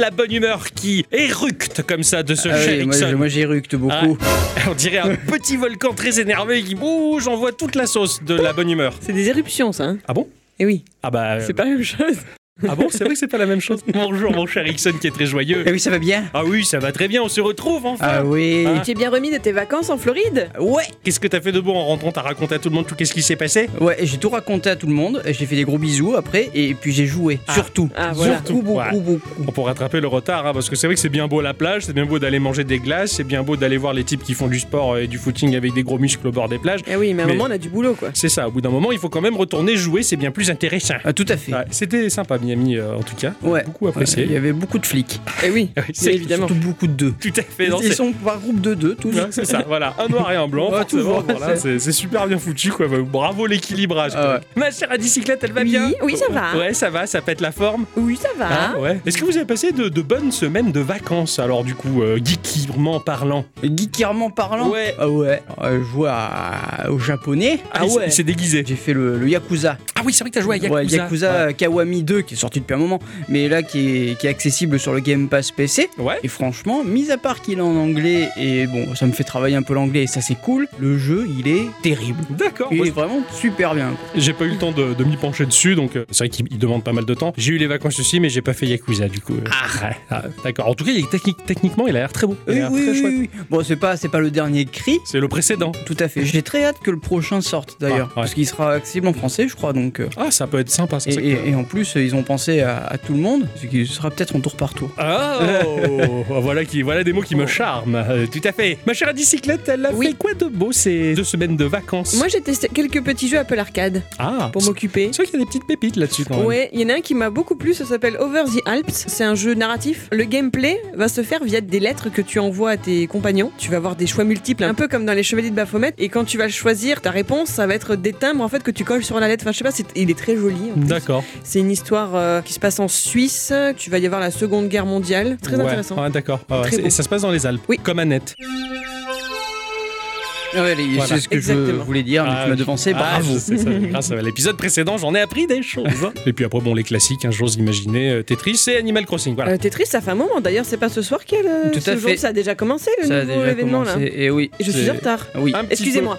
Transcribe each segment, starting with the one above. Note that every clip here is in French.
la bonne humeur qui éructe comme ça de ce Ah oui, moi, j'éructe beaucoup. On dirait un petit volcan très énervé qui bouge, envoie toute la sauce de la bonne humeur. C'est des éruptions, ça. Hein Ah bon? Eh oui, Ah bah. c'est pas la même chose. Ah bon, c'est vrai que c'est pas la même chose. Bonjour mon cher Ixon qui est très joyeux. Eh oui, ça va bien. Ah oui, ça va très bien, on se retrouve enfin. Ah oui. Ah. Tu es bien remis de tes vacances en Floride Ouais. Qu'est-ce que t'as fait de beau en rentrant? T'as raconté à tout le monde tout qu'est-ce qui s'est passé? Ouais, j'ai tout raconté à tout le monde. et J'ai fait des gros bisous après, et puis j'ai joué. Ah. Surtout. Ah, voilà. Surtout beaucoup, Voilà. beaucoup. Bon, pour rattraper le retard, hein, parce que c'est vrai que c'est bien beau la plage, c'est bien beau d'aller manger des glaces, c'est bien beau d'aller voir les types qui font du sport et du footing avec des gros muscles au bord des plages. Eh oui, mais à un moment, on a du boulot, quoi. C'est ça, au bout d'un moment, il faut quand même retourner jouer, c'est bien plus intéressant. Ah, tout à fait. Ouais, C'était sympa, Miami, euh, en tout cas. Ouais. Beaucoup apprécié. Il y avait beaucoup de flics. Eh oui, Oui, c'est- évidemment. Surtout beaucoup de deux. Tout à fait. non, Ils c'est- sont par groupe de deux, tous. Ouais, c'est ça, voilà, un noir et un blanc, Ouais, toujours, voilà, c'est- c'est c'est super bien foutu, quoi. Bravo l'équilibrage. Ah ouais. Ma chère à bicyclette, elle va Oui, bien oui, ça va. Ouais, ça va, ça pète la forme. Oui, ça va. Ah, ouais. Est-ce que vous avez passé de, de bonnes semaines de vacances, alors, du coup, euh, parlant? Geekirement parlant? Ouais. Ah ouais. Euh, je jouais à- au japonais. Ah, s'est- il s'est déguisé. J'ai fait le, le Yakuza. Ah oui, c'est vrai que t'as joué à Yakuza. Ouais, Yakuza Ouais. Kawami 2 qui est sorti depuis un moment, mais là qui est, qui est accessible sur le Game Pass PC. Ouais. Et franchement, mis à part qu'il est en anglais et bon, ça me fait travailler un peu l'anglais et ça c'est cool, le jeu il est terrible. D'accord. Il est vraiment super bien. J'ai pas eu le temps de, de m'y pencher dessus, donc euh, c'est vrai qu'il il demande pas mal de temps. J'ai eu les vacances aussi, mais j'ai pas fait Yakuza du coup. Ah, ouais. Ah, d'accord. En tout cas, il est technique- techniquement, il a l'air très beau. Il a Oui, oui, très oui, chouette. oui. Bon, c'est pas, c'est pas le dernier cri. C'est le précédent. Tout à fait. J'ai très hâte que le prochain sorte d'ailleurs, Ah, ouais. parce qu'il sera accessible en français, je crois. Donc, euh, Ah, ça peut être sympa. ça, et, et en plus, ils ont pensé à, à tout le monde, ce qui sera peut-être en tour par tour. Ah, oh, voilà, qui, voilà des mots qui me charment. Euh, tout à fait. Ma chère à bicyclette, elle a Oui. fait quoi de beau ces deux semaines de vacances? Moi, j'ai testé quelques petits jeux Apple Arcade Ah, pour m'occuper. c'est vrai qu'il y a des petites pépites là-dessus quand même. Ouais, il y en a un qui m'a beaucoup plu, ça s'appelle Over the Alps. C'est un jeu narratif. Le gameplay va se faire via des lettres que tu envoies à tes compagnons. Tu vas avoir des choix multiples, un peu comme dans les Chevaliers de Baphomet. Et quand tu vas choisir ta réponse, ça va être des timbres en fait que tu colles sur la lettre. Enfin, je sais pas, c'est- il est très joli. en plus. D'accord. C'est une histoire euh, qui se passe en Suisse. Tu vas y avoir la Seconde Guerre mondiale. Très Ouais. intéressant. Ah, d'accord. Ah, ouais. Très C'est- beau. Et ça se passe dans les Alpes. Oui. Comme Annette. Ouais, les- Voilà. c'est ce que Exactement. je voulais dire, mais Ah, tu m'as je- devancé, Ah, bravo. ça. Grâce à l'épisode précédent, j'en ai appris des choses. hein. Et puis après, bon, les classiques, hein, j'ose imaginer, euh, Tetris et Animal Crossing. Voilà. Euh, Tetris, ça fait un moment. D'ailleurs, c'est pas ce soir qu'il y a le. Tout à ce jour, fait. Ça a déjà commencé le Ça a nouveau déjà événement commencé. là. Et oui. Et je suis en retard. Oui. Excusez-moi.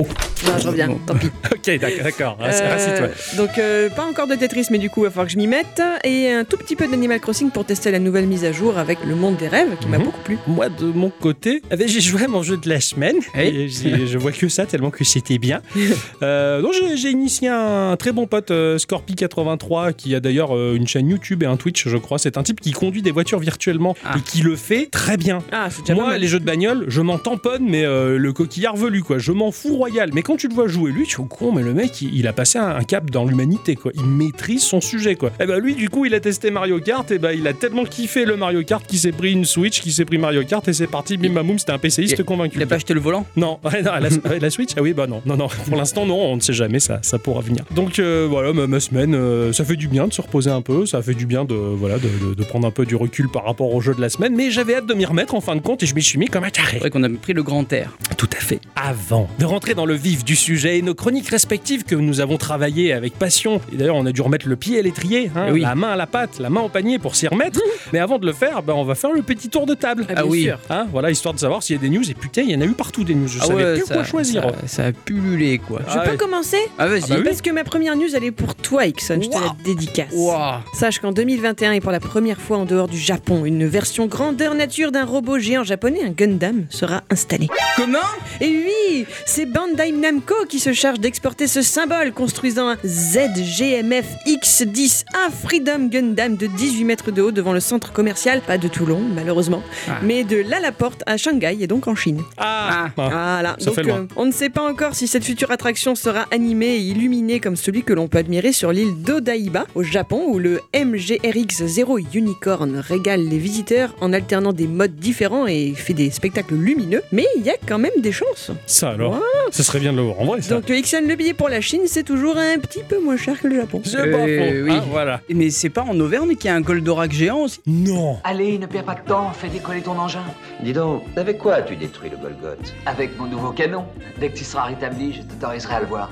Oh. Non, je reviens. Bon. Tant pis. Ok, d'accord, Euh, donc euh, pas encore de Tetris, mais du coup il va falloir que je m'y mette et un tout petit peu d'Animal Crossing pour tester la nouvelle mise à jour avec le monde des rêves qui m'a Mhm. beaucoup plu. Moi, de mon côté, eh ben, j'ai joué à mon jeu de la semaine. Hey. Et je vois que ça, tellement que c'était bien. Euh, donc, j'ai- j'ai initié un très bon pote, euh, Scorpi83, qui a d'ailleurs euh, une chaîne YouTube et un Twitch, je crois. C'est un type qui conduit des voitures virtuellement Ah. et qui le fait très bien. Ah Moi, les jeux de bagnole, je m'en tamponne, mais euh, le coquillard velu, quoi. Je m'en fous royal. Mais quand tu le vois jouer, lui, tu es au con, mais le mec, il, il a passé un, un cap dans l'humanité, quoi. Il maîtrise son sujet, quoi. Et ben lui, du coup, il a testé Mario Kart, et ben il a tellement kiffé le Mario Kart qu'il s'est pris une Switch, qu'il s'est pris Mario Kart, et c'est parti, bim bam boum, c'était un PCiste convaincu. Il a pas acheté le volant? Non, ouais, non, la, Switch Ah oui, bah non, non, non. Pour l'instant, non, on ne sait jamais, ça, ça pourra venir. Donc euh, voilà, ma, ma semaine, euh, ça fait du bien de se reposer un peu, ça fait du bien de, voilà, de, de- de prendre un peu du recul par rapport au jeu de la semaine, mais j'avais hâte de m'y remettre en fin de compte et je m'y suis mis comme un taré. C'est vrai qu'on a pris le grand air. Tout à fait. Avant de rentrer dans le vif du sujet et nos chroniques respectives que nous avons travaillées avec passion, et d'ailleurs on a dû remettre le pied à l'étrier, hein, Eh oui. la main à la pâte, la main au panier pour s'y remettre, mais avant de le faire, ben, on va faire le petit tour de table. Ah, Ah bien oui. sûr. Hein, voilà, histoire de savoir s'il y a des news, et putain, il y en a eu partout des news, je Ah savais ouais, plus ça, quoi choisir. Ça, ça a pullulé quoi. Je Ah peux ouais. commencer Ah vas-y. Ah bah oui. Parce que ma première news elle est pour toi Ixon, je te la dédicace. Ouah. Sache qu'en 2021 et pour la première fois en dehors du Japon, une version grandeur nature d'un robot géant japonais, un Gundam, sera installée. Comment? Et oui, c'est Bandai Namco qui se charge d'exporter ce symbole, construisant un ZGMF X10, un Freedom Gundam de 18 mètres de haut devant le centre commercial, pas de Toulon malheureusement, Ah. mais de Lalaporte à Shanghai et donc en Chine. Ah, ah. Voilà, donc euh, on ne sait pas encore si cette future attraction sera animée et illuminée comme celui que l'on peut admirer sur l'île d'Odaiba au Japon où le MGRX0 Unicorn régale les visiteurs en alternant des modes différents et fait des spectacles lumineux, mais il y a quand même des chances. Ça alors? Ça serait bien de le voir en vrai, ça. Donc Ixon, le billet pour la Chine, c'est toujours un petit peu moins cher que le Japon. C'est pas Euh, faux. oui. Ah, voilà. Mais c'est pas en Auvergne qu'il y a un Goldorak géant aussi Non. Allez, ne perds pas de temps, fais décoller ton engin. Dis donc, avec quoi as-tu détruit le Golgoth? Avec mon nouveau canon. Dès que tu seras rétabli, je t'autoriserai à le voir.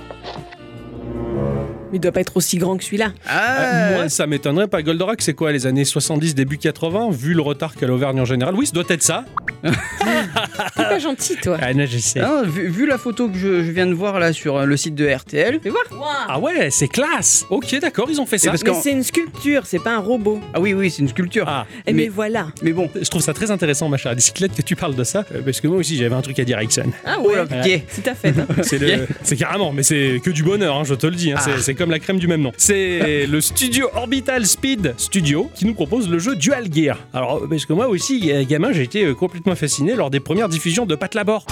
Mais il doit pas être aussi grand que celui-là. Ah, Moi, ça m'étonnerait pas. Goldorak, c'est quoi, les années 70, début 80 Vu le retard qu'a l'Auvergne en général? Oui, ça doit être ça. T'es pas gentil, toi. Ah, non, je sais. ah, vu, vu la photo que je, je viens de voir là sur euh, le site de RTL. Fais voir. Ah ouais, c'est classe. Ok, d'accord, ils ont fait ça. parce Mais c'est une sculpture, c'est pas un robot. Ah oui, oui, c'est une sculpture. Ah, Eh mais, Mais- voilà. Mais bon, je trouve ça très intéressant, ma chère bicyclette, que tu parles de ça, euh, parce que moi aussi j'avais un truc à dire, Ixon. Ah oh ouais. là, piqué. C'est ta fête. hein. C'est le- c'est carrément, mais c'est que du bonheur, hein, je te le dis. hein, C'est comme la crème du même nom. C'est le studio Orbital Speed Studio qui nous propose le jeu Dual Gear. Alors, parce que moi aussi, euh, gamin, j'ai été euh, complètement fasciné lors des premières diffusions de Pat Labor.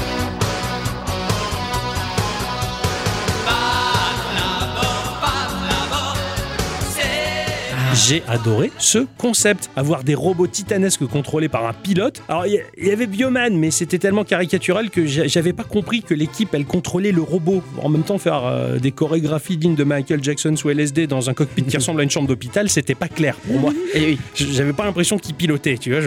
J'ai adoré ce concept. Avoir des robots titanesques contrôlés par un pilote. Alors, il y- avait Bioman, mais c'était tellement caricatural que j'a- j'avais pas compris que l'équipe, elle contrôlait le robot. En même temps, faire euh, des chorégraphies dignes de Michael Jackson sous LSD dans un cockpit qui ressemble à une chambre d'hôpital, c'était pas clair pour moi. Et oui. J'avais pas l'impression qu'il pilotait, tu vois,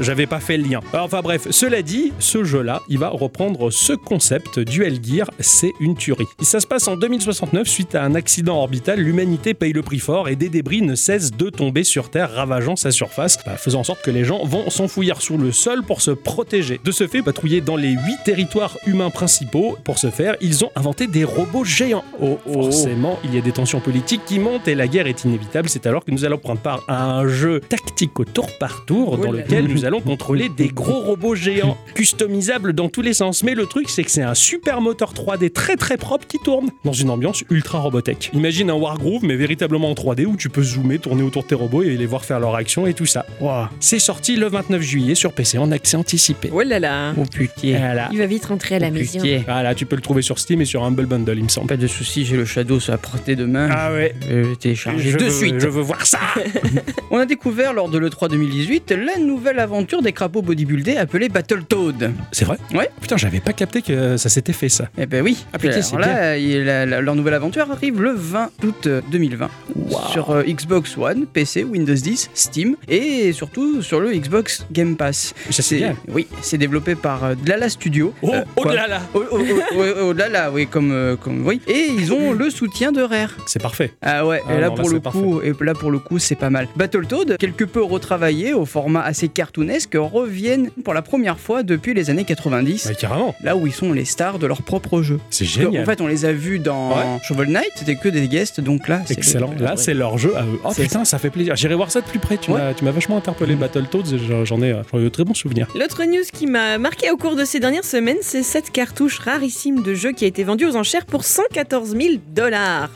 j'avais pas fait le lien. Alors, enfin bref, cela dit, ce jeu-là, il va reprendre ce concept, Duel Gear, c'est une tuerie. Et ça se passe en 2069, suite à un accident orbital, l'humanité paye le prix fort et des débris ne cessent de tomber sur Terre, ravageant sa surface, bah, faisant en sorte que les gens vont s'enfouir sous le sol pour se protéger. De ce fait, patrouiller dans les huit territoires humains principaux. Pour ce faire, ils ont inventé des robots géants. Oh, oh. Forcément, il y a des tensions politiques qui montent et la guerre est inévitable. C'est alors que nous allons prendre part à un jeu tactique au tour par tour dans Oh lequel nous allons contrôler des gros robots géants customisables dans tous les sens. Mais le truc, c'est que c'est un super moteur 3D très très propre qui tourne dans une ambiance ultra robotech. Imagine un Wargroove, mais véritablement en 3D où tu peux zoomer, tourner autour de tes robots et les voir faire leur action et tout ça. Wow. C'est sorti le 29 juillet sur PC en accès anticipé. Oh là là. Oh putain. Voilà. Il va vite rentrer à la maison. Putain. Voilà, tu peux le trouver sur Steam et sur Humble Bundle, il me semble. Pas de soucis, j'ai le Shadow sur la portée de main. Ah ouais. Je vais télécharger de veux- suite. Je veux voir ça. On a découvert lors de l'E3 2018 la nouvelle aventure des crapauds bodybuildés appelée Battletoad. C'est vrai Ouais. Putain, j'avais pas capté que ça s'était fait ça. Eh ben oui. Ah, putain, Alors c'est là, la- la- leur nouvelle aventure arrive le 20 août euh, 2020 sur euh, Xbox One, PC, Windows 10, Steam et surtout sur le Xbox Game Pass. Ça, c'est bien. Oui, c'est développé par euh, Dlala Studio. Oh, Euh, oh là Oh, oh, oh, oh, oh là là, oui, comme, euh, comme oui. Et ils ont le soutien de Rare. C'est parfait. Ah ouais, Ah et là non, là, pour le coup, et là pour le coup, c'est pas mal. Battletoad, quelque peu retravaillé au format assez cartoonesque, reviennent pour la première fois depuis les années 90. Ouais, carrément. Là où ils sont les stars de leur propre jeu. C'est génial. En fait, on les a vus dans Ouais. Shovel Knight, c'était que des guests, donc là, c'est Excellent. le- Là, c'est leur jeu à eux. Oh C'est putain, ça fait plaisir. J'irai voir ça de plus près. Tu Ouais. m'as- tu m'as vachement interpellé Battletoads. et j'en- J'en ai, euh, j'en ai de très bons souvenirs. L'autre news qui m'a marqué au cours de ces dernières semaines, c'est cette cartouche rarissime de jeu qui a été vendue aux enchères pour 114 000 dollars.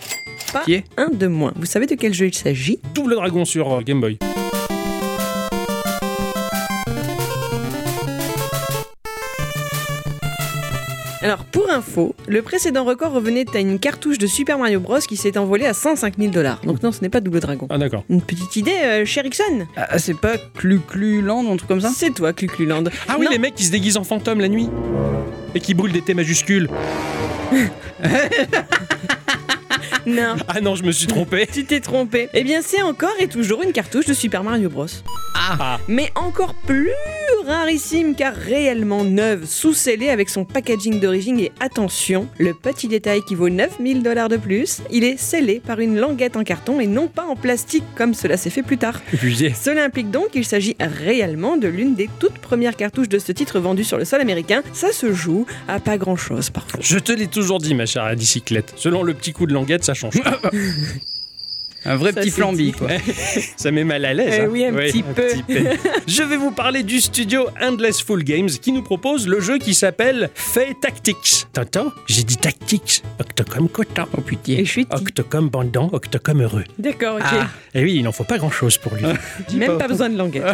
Pas Qui est? un de moins. Vous savez de quel jeu il s'agit? Double Dragon sur euh, Game Boy. Alors, pour info, le précédent record revenait à une cartouche de Super Mario Bros. qui s'est envolée à 105 000 dollars. Donc non, ce n'est pas Double Dragon. Ah d'accord. Une petite idée, euh, cher Ixon Ah, c'est pas Clu Clu Land ou un truc comme ça? C'est toi, Clucluland. Ah oui, Non. les mecs qui se déguisent en fantôme la nuit et qui brûlent des T majuscules. Non. Ah non, je me suis trompé. Tu t'es trompé. Eh bien, c'est encore et toujours une cartouche de Super Mario Bros. Ah. Mais encore plus rarissime car réellement neuve, sous-scellée avec son packaging d'origine et attention, le petit détail qui vaut 9000 dollars de plus, il est scellé par une languette en carton et non pas en plastique comme cela s'est fait plus tard. Cela implique donc qu'il s'agit réellement de l'une des toutes premières cartouches de ce titre vendues sur le sol américain. Ça se joue à pas grand chose parfois. je te l'ai toujours dit, ma chère bicyclette. Selon le petit coup de languette, ça change. Un vrai Ça, petit flambi, dit. quoi. Ça met mal à l'aise. Eh hein. oui, un petit peu. Je vais vous parler du studio Endless Full Games qui nous propose le jeu qui s'appelle Fay Tactics. T'entends J'ai dit Tactics. Octocom coton. Oh putain. Et je suis Octocom bandant, Octocom heureux. D'accord, ok. Ah, et oui, il n'en faut pas grand chose pour lui. Même pas besoin de languette.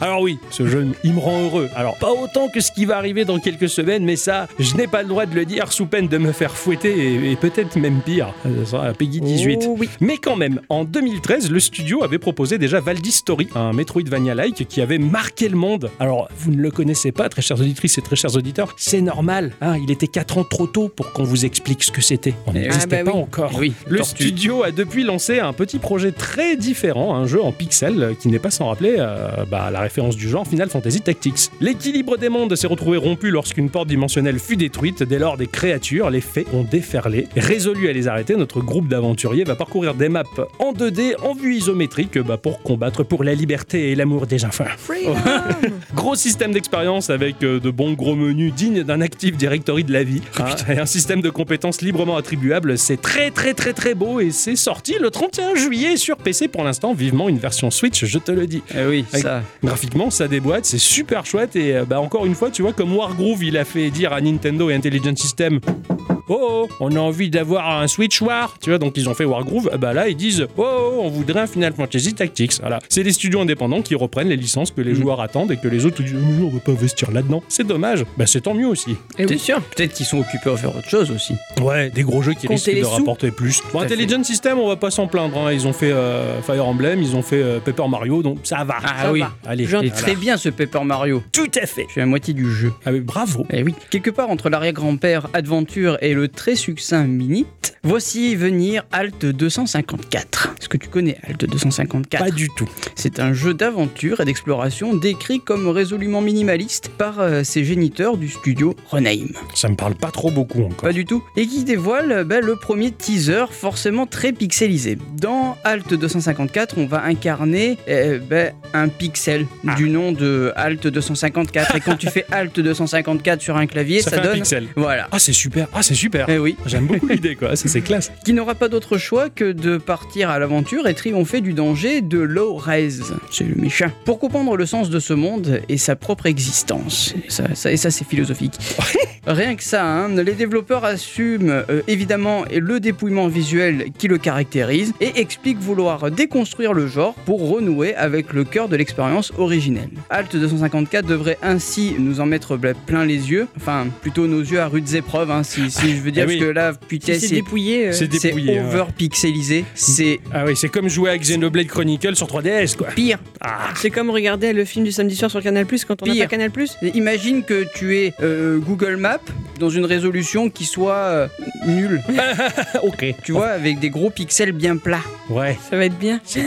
Alors oui, ce jeu, il me rend heureux. Alors pas autant que ce qui va arriver dans quelques semaines, mais ça, je n'ai pas le droit de le dire sous peine de me faire fouetter et, et peut-être même pire. Ça sera à Peggy 18. Oh oui. Mais quand même, en 2013, le studio avait proposé déjà Valdi Story, un Metroidvania-like qui avait marqué le monde. Alors, vous ne le connaissez pas, très chères auditrices et très chers auditeurs, c'est normal. hein, il était 4 ans trop tôt pour qu'on vous explique ce que c'était. On Eh n'existait Ah bah pas oui. encore. Oui, Le tortue. studio a depuis lancé un petit projet très différent, un jeu en pixels euh, qui n'est pas sans rappeler euh, bah, la référence du genre Final Fantasy Tactics. L'équilibre des mondes s'est retrouvé rompu lorsqu'une porte dimensionnelle fut détruite. Dès lors, des créatures, les fées, ont déferlé. Résolu à les arrêter, notre groupe d'aventuriers va parcourir des maps en 2D, en vue isométrique, bah, pour combattre pour la liberté et l'amour des enfants. Gros système d'expérience avec euh, de bons gros menus dignes d'un Active Directory de la vie. hein, et un système de compétences librement attribuables. C'est très très très très beau et c'est sorti le 31 juillet sur PC pour l'instant. Vivement une version Switch, je te le dis. Eh oui, Avec- ça. Graphiquement, ça déboîte, c'est super chouette et euh, bah, encore une fois, tu vois, comme Wargroove, il a fait dire à Nintendo et Intelligent System. Oh, oh, on a envie d'avoir un Switch War, tu vois, donc ils ont fait Wargroove. Bah là, ils disent, oh, oh, on voudrait un Final Fantasy Tactics. Voilà, c'est des studios indépendants qui reprennent les licences que les Mm. joueurs attendent et que les autres disent, mais on veut pas investir là-dedans. C'est dommage. Bah c'est tant mieux aussi. Eh oui. T'es sûr? Peut-être qu'ils sont occupés à faire autre chose aussi. Ouais, des gros jeux qui Comptez risquent les de sous. rapporter plus. Bon, fait. Intelligent System, on va pas s'en plaindre. hein. Ils ont fait euh, Fire Emblem, ils ont fait euh, Paper Mario, donc ça va. Ah Ça oui. va. Allez, J'en- Et voilà. très bien ce Paper Mario. Tout à fait. Je suis à moitié du jeu. Ah oui, bravo. Eh oui. Quelque part entre l'arrière-grand-père Adventure et le très succinct Minute, voici venir Alt 254. Est-ce que tu connais Alt 254 Pas du tout. C'est un jeu d'aventure et d'exploration décrit comme résolument minimaliste par euh, ses géniteurs du studio Renheim. Ça me parle pas trop beaucoup encore. Pas du tout. Et qui dévoile euh, ben, le premier teaser forcément très pixelisé. Dans Alt 254, on va incarner euh, ben, un pixel Ah. du nom de Alt 254. et quand tu fais Alt 254 sur un clavier, ça, ça, fait un donne... pixel. Voilà. Ah, c'est super. Ah, c'est super. Eh oui, J'aime beaucoup l'idée, quoi. Ça, c'est classe. qui n'aura pas d'autre choix que de partir à l'aventure et triompher du danger de Low Res. C'est le méchant. Pour comprendre le sens de ce monde et sa propre existence. Et ça, ça- et ça, c'est philosophique. Rien que ça, hein, les développeurs assument euh, évidemment le dépouillement visuel qui le caractérise et expliquent vouloir déconstruire le genre pour renouer avec le cœur de l'expérience originelle. Alt 254 devrait ainsi nous en mettre plein les yeux, enfin plutôt nos yeux à rudes épreuves, hein, si, si je veux dire, Eh oui. parce que là, putain, c'est c'est dépouillé. euh, C'est c'est dépouillé. ouais. over pixelisé, c'est Ah oui, c'est comme jouer à Xenoblade Chronicle sur 3DS, quoi. pire. Ah, C'est comme regarder le film du samedi soir sur Canal Plus quand on n'a pas Canal Plus. Imagine que tu es euh, Google Maps dans une résolution qui soit euh, nulle, ok. tu vois, avec des gros pixels bien plats. Ouais. Ça va être bien. C'est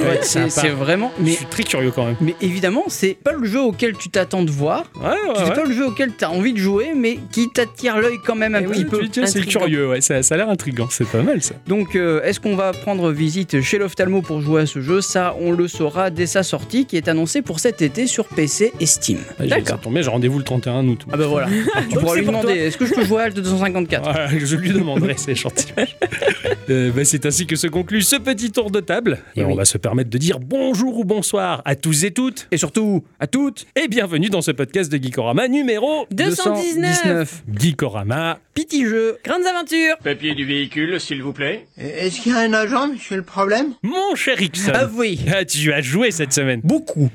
c'est vraiment. Je Mais, suis très curieux quand même. mais évidemment, c'est pas le jeu auquel tu t'attends de voir. Ouais, ouais, C'est ouais. pas le jeu auquel tu as envie de jouer, mais qui t'attire l'œil quand même un Eh oui, petit peu. Tu- tiens, c'est curieux, ouais. Ça, ça a l'air intriguant. C'est pas mal, ça. Donc, euh, est-ce qu'on va prendre visite chez l'ophtalmo pour jouer à ce jeu? Ça, on le saura dès sa sortie, qui est annoncée pour cet été sur PC et Steam. Ah, tombe bien, j'ai rendez-vous le 31 août. Ah bah voilà. tu pourras lui pour demander est-ce que je peux jouer à Alt 254 Voilà, je lui demanderai, c'est gentil. Euh, bah, c'est ainsi que se conclut ce petit tour de table. Et Eh on oui. va se permettre de dire bonjour ou bonsoir à tous et toutes. Et surtout, à toutes, Et bienvenue dans ce podcast de Geekorama numéro 219 Geekorama. Petit jeu. Grandes aventures Papier du véhicule, s'il vous plaît. Est-ce qu'il y a un agent, monsieur le problème Mon cher Ixon. Ah oui. Ah, tu as joué cette semaine. Beaucoup.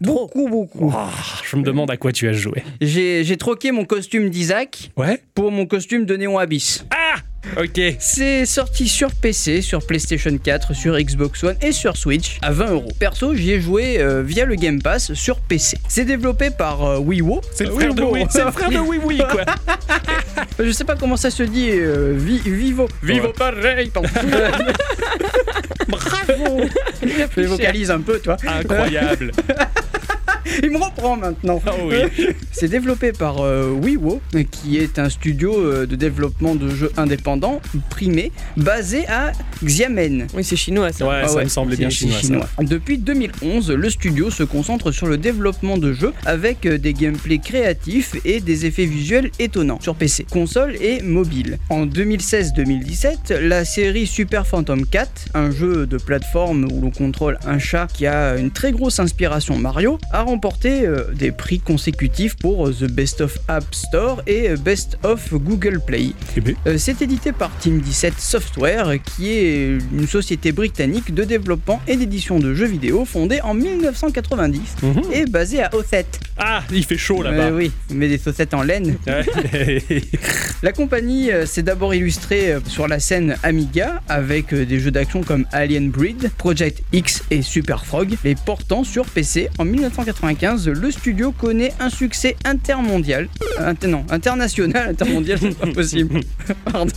beaucoup, beaucoup. Ah, je me demande à quoi tu as joué. J'ai j'ai troqué mon costume d'Isaac Ouais pour mon costume de Néon Abyss. Ah Ok. C'est sorti sur PC, sur PlayStation 4, sur Xbox One et sur Switch à 20 euros. Perso, j'y ai joué euh, via le Game Pass sur PC. C'est développé par euh, WiiWo. C'est le frère de. Oui, c'est le frère de Oui quoi. Je sais pas comment ça se dit. euh, vi- Vivo. Vivo pareil. pardon. Bravo. Je vocalise un peu, toi. Incroyable. Il me reprend maintenant. Ah oui. C'est développé par euh, WiiWo, qui est un studio euh, de développement de jeux indépendants primé, basé à Xiamen. Oui, c'est chinois ça. Ouais, Ah ça ouais, me semblait bien chinois. ça. Depuis 2011, le studio se concentre sur le développement de jeux avec euh, des gameplays créatifs et des effets visuels étonnants sur PC, console et mobile. En 2016-2017, la série Super Phantom 4, un jeu de plateforme où l'on contrôle un chat qui a une très grosse inspiration Mario, a remporté euh, des prix consécutifs pour euh, The Best of App Store et euh, Best of Google Play. Eh ben, C'est édité par Team 17 Software, qui est une société britannique de développement et d'édition de jeux vidéo fondée en 1990 mhm. et basée à Othet. Ah, il fait chaud là-bas. Euh, oui, mais des saucettes en laine. La compagnie s'est d'abord illustrée sur la scène Amiga avec des jeux d'action comme Alien Breed, Project X et Super Frog. Les portant sur PC en 1995, le studio connaît un succès intermondial. Euh, non, international, intermondial, c'est pas possible. Pardon.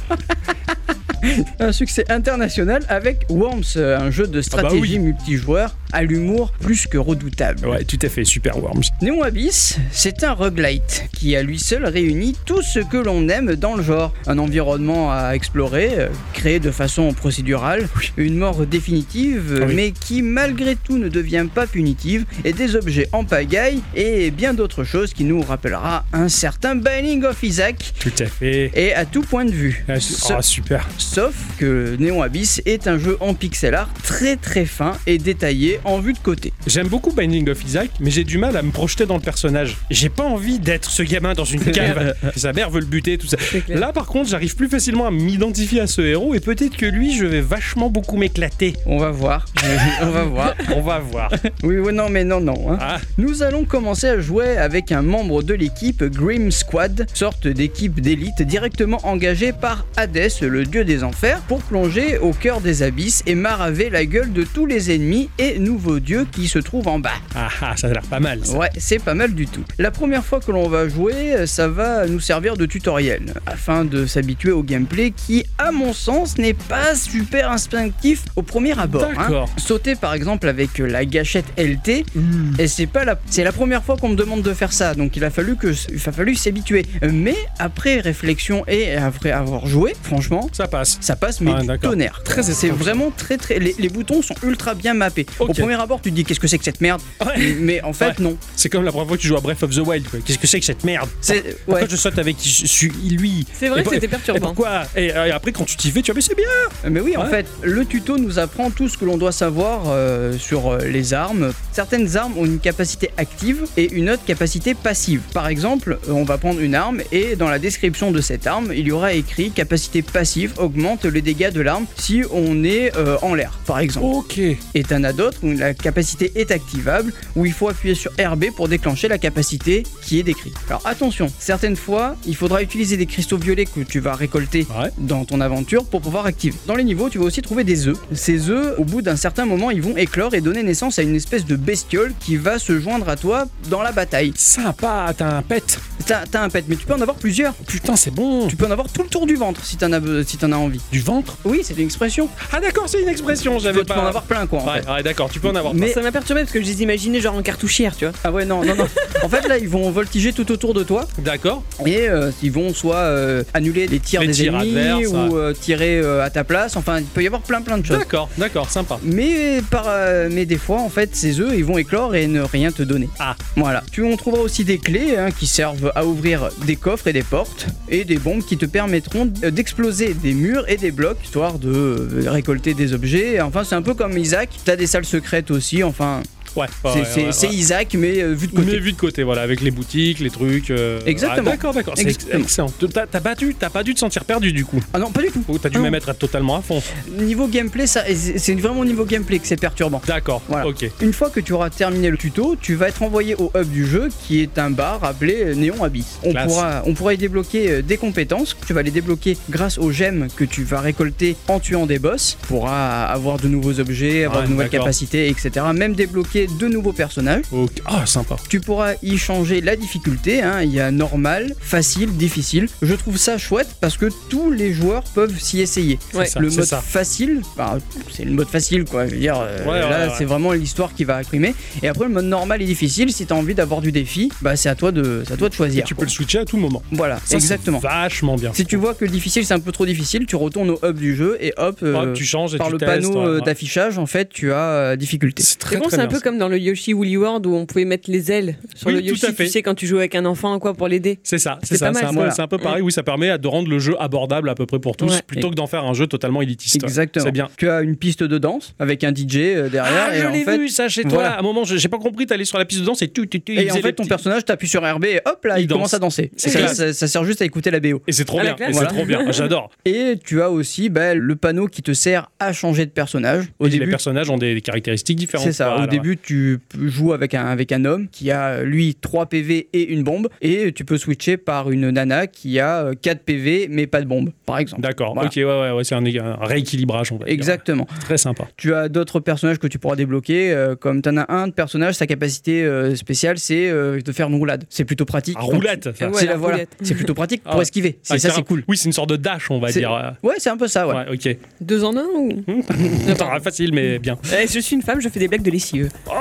Un succès international avec Worms, un jeu de stratégie oui. multijoueur à l'humour plus que redoutable. ouais, tout à fait, Super Worms. Neon Abyss, c'est un roguelite qui à lui seul réunit tout ce que l'on aime dans le genre. Un environnement à explorer, euh, créé de façon procédurale, une mort définitive, Ah oui. mais qui malgré tout ne devient pas punitive, et des objets en pagaille, et bien d'autres choses qui nous rappellera un certain Binding of Isaac, Tout à fait. et à tout point de vue. Ah, Ce- oh, super. Sauf que Neon Abyss est un jeu en pixel art très très fin et détaillé en vue de côté. J'aime beaucoup Binding of Isaac, mais j'ai du mal à me projeter dans le personnage. J'ai pas envie d'être ce gamin dans une cave. sa mère veut le buter, tout ça. Là, par contre, j'arrive plus facilement à m'identifier à ce héros et peut-être que lui, je vais vachement beaucoup m'éclater. On va voir. On va voir. On va voir. Oui, oui, non, mais non, non. hein. Ah, Nous allons commencer à jouer avec un membre de l'équipe Grim Squad, sorte d'équipe d'élite directement engagée par Hadès, le dieu des enfers, pour plonger au cœur des abysses et maraver la gueule de tous les ennemis et nouveaux dieux qui se trouvent en bas. ah, ah, ça a l'air pas mal. ça. Ouais, c'est pas mal du tout. La première fois que l'on va jouer, ça va nous servir de tutoriel, afin de s'habituer au gameplay qui, à mon sens, n'est pas super instinctif au premier abord. hein. D'accord. Sauter par exemple avec la gâchette LT, Mmh. et c'est pas la, c'est la première fois qu'on me demande de faire ça, donc il a fallu que, il a fallu s'habituer. Mais après réflexion et après avoir joué, franchement, Ça passe. ça passe mais Ah, du tonnerre. Très c'est vraiment très très. Les, les boutons sont ultra bien mappés. Au Ok. Premier abord, tu te dis qu'est-ce que c'est que cette merde, Ouais. mais en fait Ouais. non. C'est comme la première fois que tu joues à Breath of the Wild. quoi. Qu'est-ce que c'est que cette merde C'est Pourquoi je saute avec je suis lui C'est vrai Et que c'était Et perturbant. pourquoi et, euh, et après, quand tu t'y fais, tu vas mais c'est bien. Mais oui, en fait, le tuto nous apprend tout ce que l'on doit savoir euh, sur euh, les armes. Certaines armes ont une capacité active et une autre capacité passive. Par exemple, euh, on va prendre une arme et dans la description de cette arme, il y aura écrit capacité passive augmente les dégâts de l'arme si on est euh, en l'air, par exemple. Ok. Et t'en as d'autres où la capacité est activable, où il faut appuyer sur RB pour déclencher la capacité qui est décrite. Alors attention, certaines fois, il faudra utiliser des cristaux violets que tu vas récolter Ouais. dans ton aventure pour pouvoir activer. Dans les niveaux, tu vas aussi trouver des œufs. Ces œufs, au bout d'un certain moment, ils vont éclore et donner naissance à une espèce de bestiole qui va se joindre à toi dans la bataille. Sympa, t'as un pet. T'as un pet, mais tu peux en avoir plusieurs. Putain, c'est bon. Tu peux en avoir tout le tour du ventre si t'en as, si t'en as envie. Du ventre? Oui, c'est une expression. Ah d'accord, c'est une expression, j'avais peux, tu pas. peux en avoir plein, quoi. en Ouais, fait. ouais, d'accord, tu peux en avoir. Mais- Ça m'a perturbé parce que je les imaginais genre en cartouchière, tu vois. Ah ouais, non, non, non. en fait, là, ils vont voltiger tout autour de toi. D'accord. et euh, ils vont soit euh, annuler les tirs Les des tirs ennemis adverses, ou euh, tirer euh, à ta place. Enfin, il peut y avoir plein plein de choses. D'accord, d'accord, sympa. Mais, par, euh, mais des fois, en fait, ces œufs, ils vont éclore et ne rien te donner. Ah. Voilà. Tu en trouveras aussi des clés hein, qui servent à ouvrir des coffres et des portes, et des bombes qui te permettront d'exploser des murs et des blocs, histoire de récolter des objets. Enfin, c'est un peu comme Isaac. T'as des salles secrètes aussi. Enfin, Ouais. c'est ouais, ouais. Isaac, mais euh, vu de côté. Mais vu de côté, voilà, avec les boutiques, les trucs. euh, Exactement. ah, d'accord, d'accord. C'est excellent. T'as dû, t'as pas dû te sentir perdu du coup. Ah non, pas du tout. Ou t'as dû Ah non. même être totalement à fond. Niveau gameplay, ça, c'est vraiment au niveau gameplay que c'est perturbant. D'accord. Voilà. Ok. Une fois que tu auras terminé le tuto, tu vas être envoyé au hub du jeu qui est un bar appelé Néon Abyss. On Classe. pourra, on pourra y débloquer euh, des compétences. Tu vas les débloquer grâce aux gemmes que tu vas récolter en tuant des boss. Tu pourras avoir de nouveaux objets, avoir Ouais, de nouvelles capacités, etc. Même débloquer de nouveaux personnages. Ah, sympa. Tu pourras y changer la difficulté. hein. Il y a normal, facile, difficile. Je trouve ça chouette parce que tous les joueurs peuvent s'y essayer. Ouais. ça, le mode ça. facile, bah, c'est le mode facile quoi. Je veux dire, euh, Ouais, là ouais. c'est vraiment l'histoire qui va imprimer. Et après le mode normal et difficile, si t'as envie d'avoir du défi, bah c'est à toi de, c'est à toi de choisir. Tu peux le switcher à tout moment. Voilà, Ça, c'est exactement. Vachement bien. Si tu vois que le difficile c'est un peu trop difficile, tu retournes au hub du jeu et hop, euh, Hop, tu changes et par tu le testes, panneau ouais, euh, ouais. d'affichage en fait tu as euh, difficulté. C'est très bon, très c'est un peu ça. Comme dans le Yoshi Woolly World où on pouvait mettre les ailes sur Oui, le tout Yoshi, à fait. tu sais, quand tu jouais avec un enfant, quoi, pour l'aider. C'est ça, c'est ça. C'est un, peu- c'est un peu pareil. Oui, ça permet de rendre le jeu abordable à peu près pour tous, Ouais. plutôt que d'en faire un jeu totalement élitiste. Exactement. C'est bien. Tu as une piste de danse avec un DJ euh, derrière. Ah, et je l'ai fait, vu ça chez toi. voilà. À un moment, je- j'ai pas compris. T'allais sur la piste de danse et tu, tu, tu, Et en fait, ton personnage t'appuie sur RB et hop là, il, commence à danser. C'est Ça, ça- ça sert juste à écouter la BO. Et c'est trop À bien. c'est trop bien. J'adore. Et tu as aussi bah, le panneau qui te sert à changer de personnage. Au Et Les début, personnages ont des caractéristiques différentes. c'est ça. Au début, tu joues avec un, avec un homme qui a lui 3 PV et une bombe. Et tu peux switcher par une nana qui a euh, 4 PV mais pas de bombe, par exemple. D'accord. Voilà. Ok. Ouais, ouais, ouais. C'est un, un rééquilibrage. On va dire. Exactement. Très sympa. Tu as d'autres personnages que tu pourras débloquer. euh, comme tu en as un de personnage, sa capacité euh, spéciale, c'est euh, de faire une roulade. C'est plutôt pratique. Quand roulette. tu- c'est la voilà. roulette. C'est plutôt pratique Ah pour esquiver. C'est Ah, ça, c'est cool. Oui, c'est une sorte de dash, on va dire. euh, Ouais, c'est un peu ça, ouais. Ouais, ok. Deux en un ou? Attends, facile, mais bien. Eh, Je suis une femme, je fais des blagues de lessive. Oh,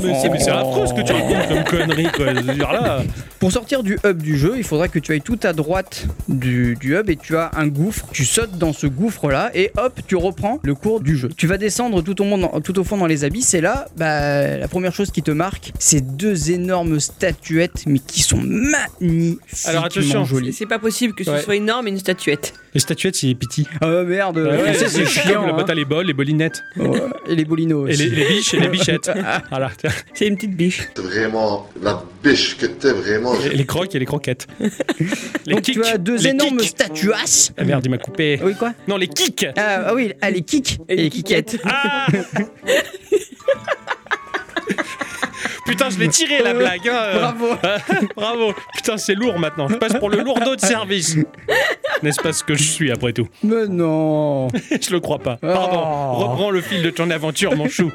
mais c'est mais c'est affreux ce que tu racontes comme connerie, quoi. Je veux dire, là. Pour sortir du hub du jeu, il faudra que tu ailles tout à droite du, du hub et tu as un gouffre. Tu sautes dans ce gouffre-là et hop, tu reprends le cours du jeu. Tu vas descendre tout au, monde, tout au fond dans les abysses et là, bah, la première chose qui te marque, c'est deux énormes statuettes, mais qui sont magnifiquement Alors, attention. jolies. C'est pas possible que ce Ouais. soit énorme et une statuette. Les statuettes, c'est petit. Ah merde, Ouais, ouais, c'est chiant. Là-bas, hein. t'as les bols, les bolinettes. Et les bolinos Et aussi. les, les biches et les bichettes. voilà. C'est une petite biche. T'es vraiment la biche que t'es vraiment. Et les crocs et les croquettes. Les Donc tu as deux les énormes kicks. statuasses. Ah merde, il m'a coupé. Oui, quoi? Non, les kicks. ah, ah oui, ah, les kicks et, les kickettes. Ah Putain, je l'ai tiré la blague. hein. Bravo. Bravo. Putain, c'est lourd maintenant. Je passe pour le lourdeau de service. N'est-ce pas ce que je suis après tout? Mais non. Je le crois pas. Pardon. Oh. Reprends le fil de ton aventure, mon chou.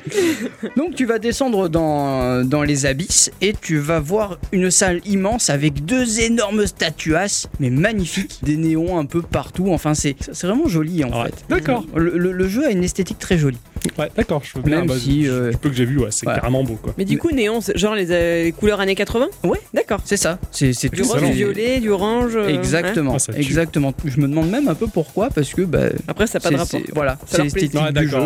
Donc tu vas descendre dans, dans les abysses et tu vas voir une salle immense avec deux énormes statuas, mais magnifiques, des néons un peu partout. Enfin, c'est c'est vraiment joli en Ouais. fait. D'accord. Le, le- le jeu a une esthétique très jolie. Ouais, d'accord. Je veux bien. Même bah, si, je- euh, je peu que j'ai vu, ouais, c'est carrément beau, quoi. Mais du coup, néon, c'est genre les, euh, les couleurs années 80 Ouais. D'accord. C'est ça. C'est c'est Du rose, du violet, du orange. euh, Exactement. Ah, exactement. Je me demande même un peu pourquoi, parce que bah. Après, ça n'a pas de rapport. voilà, Ça c'est l'esthétique. Ouais, du jeu.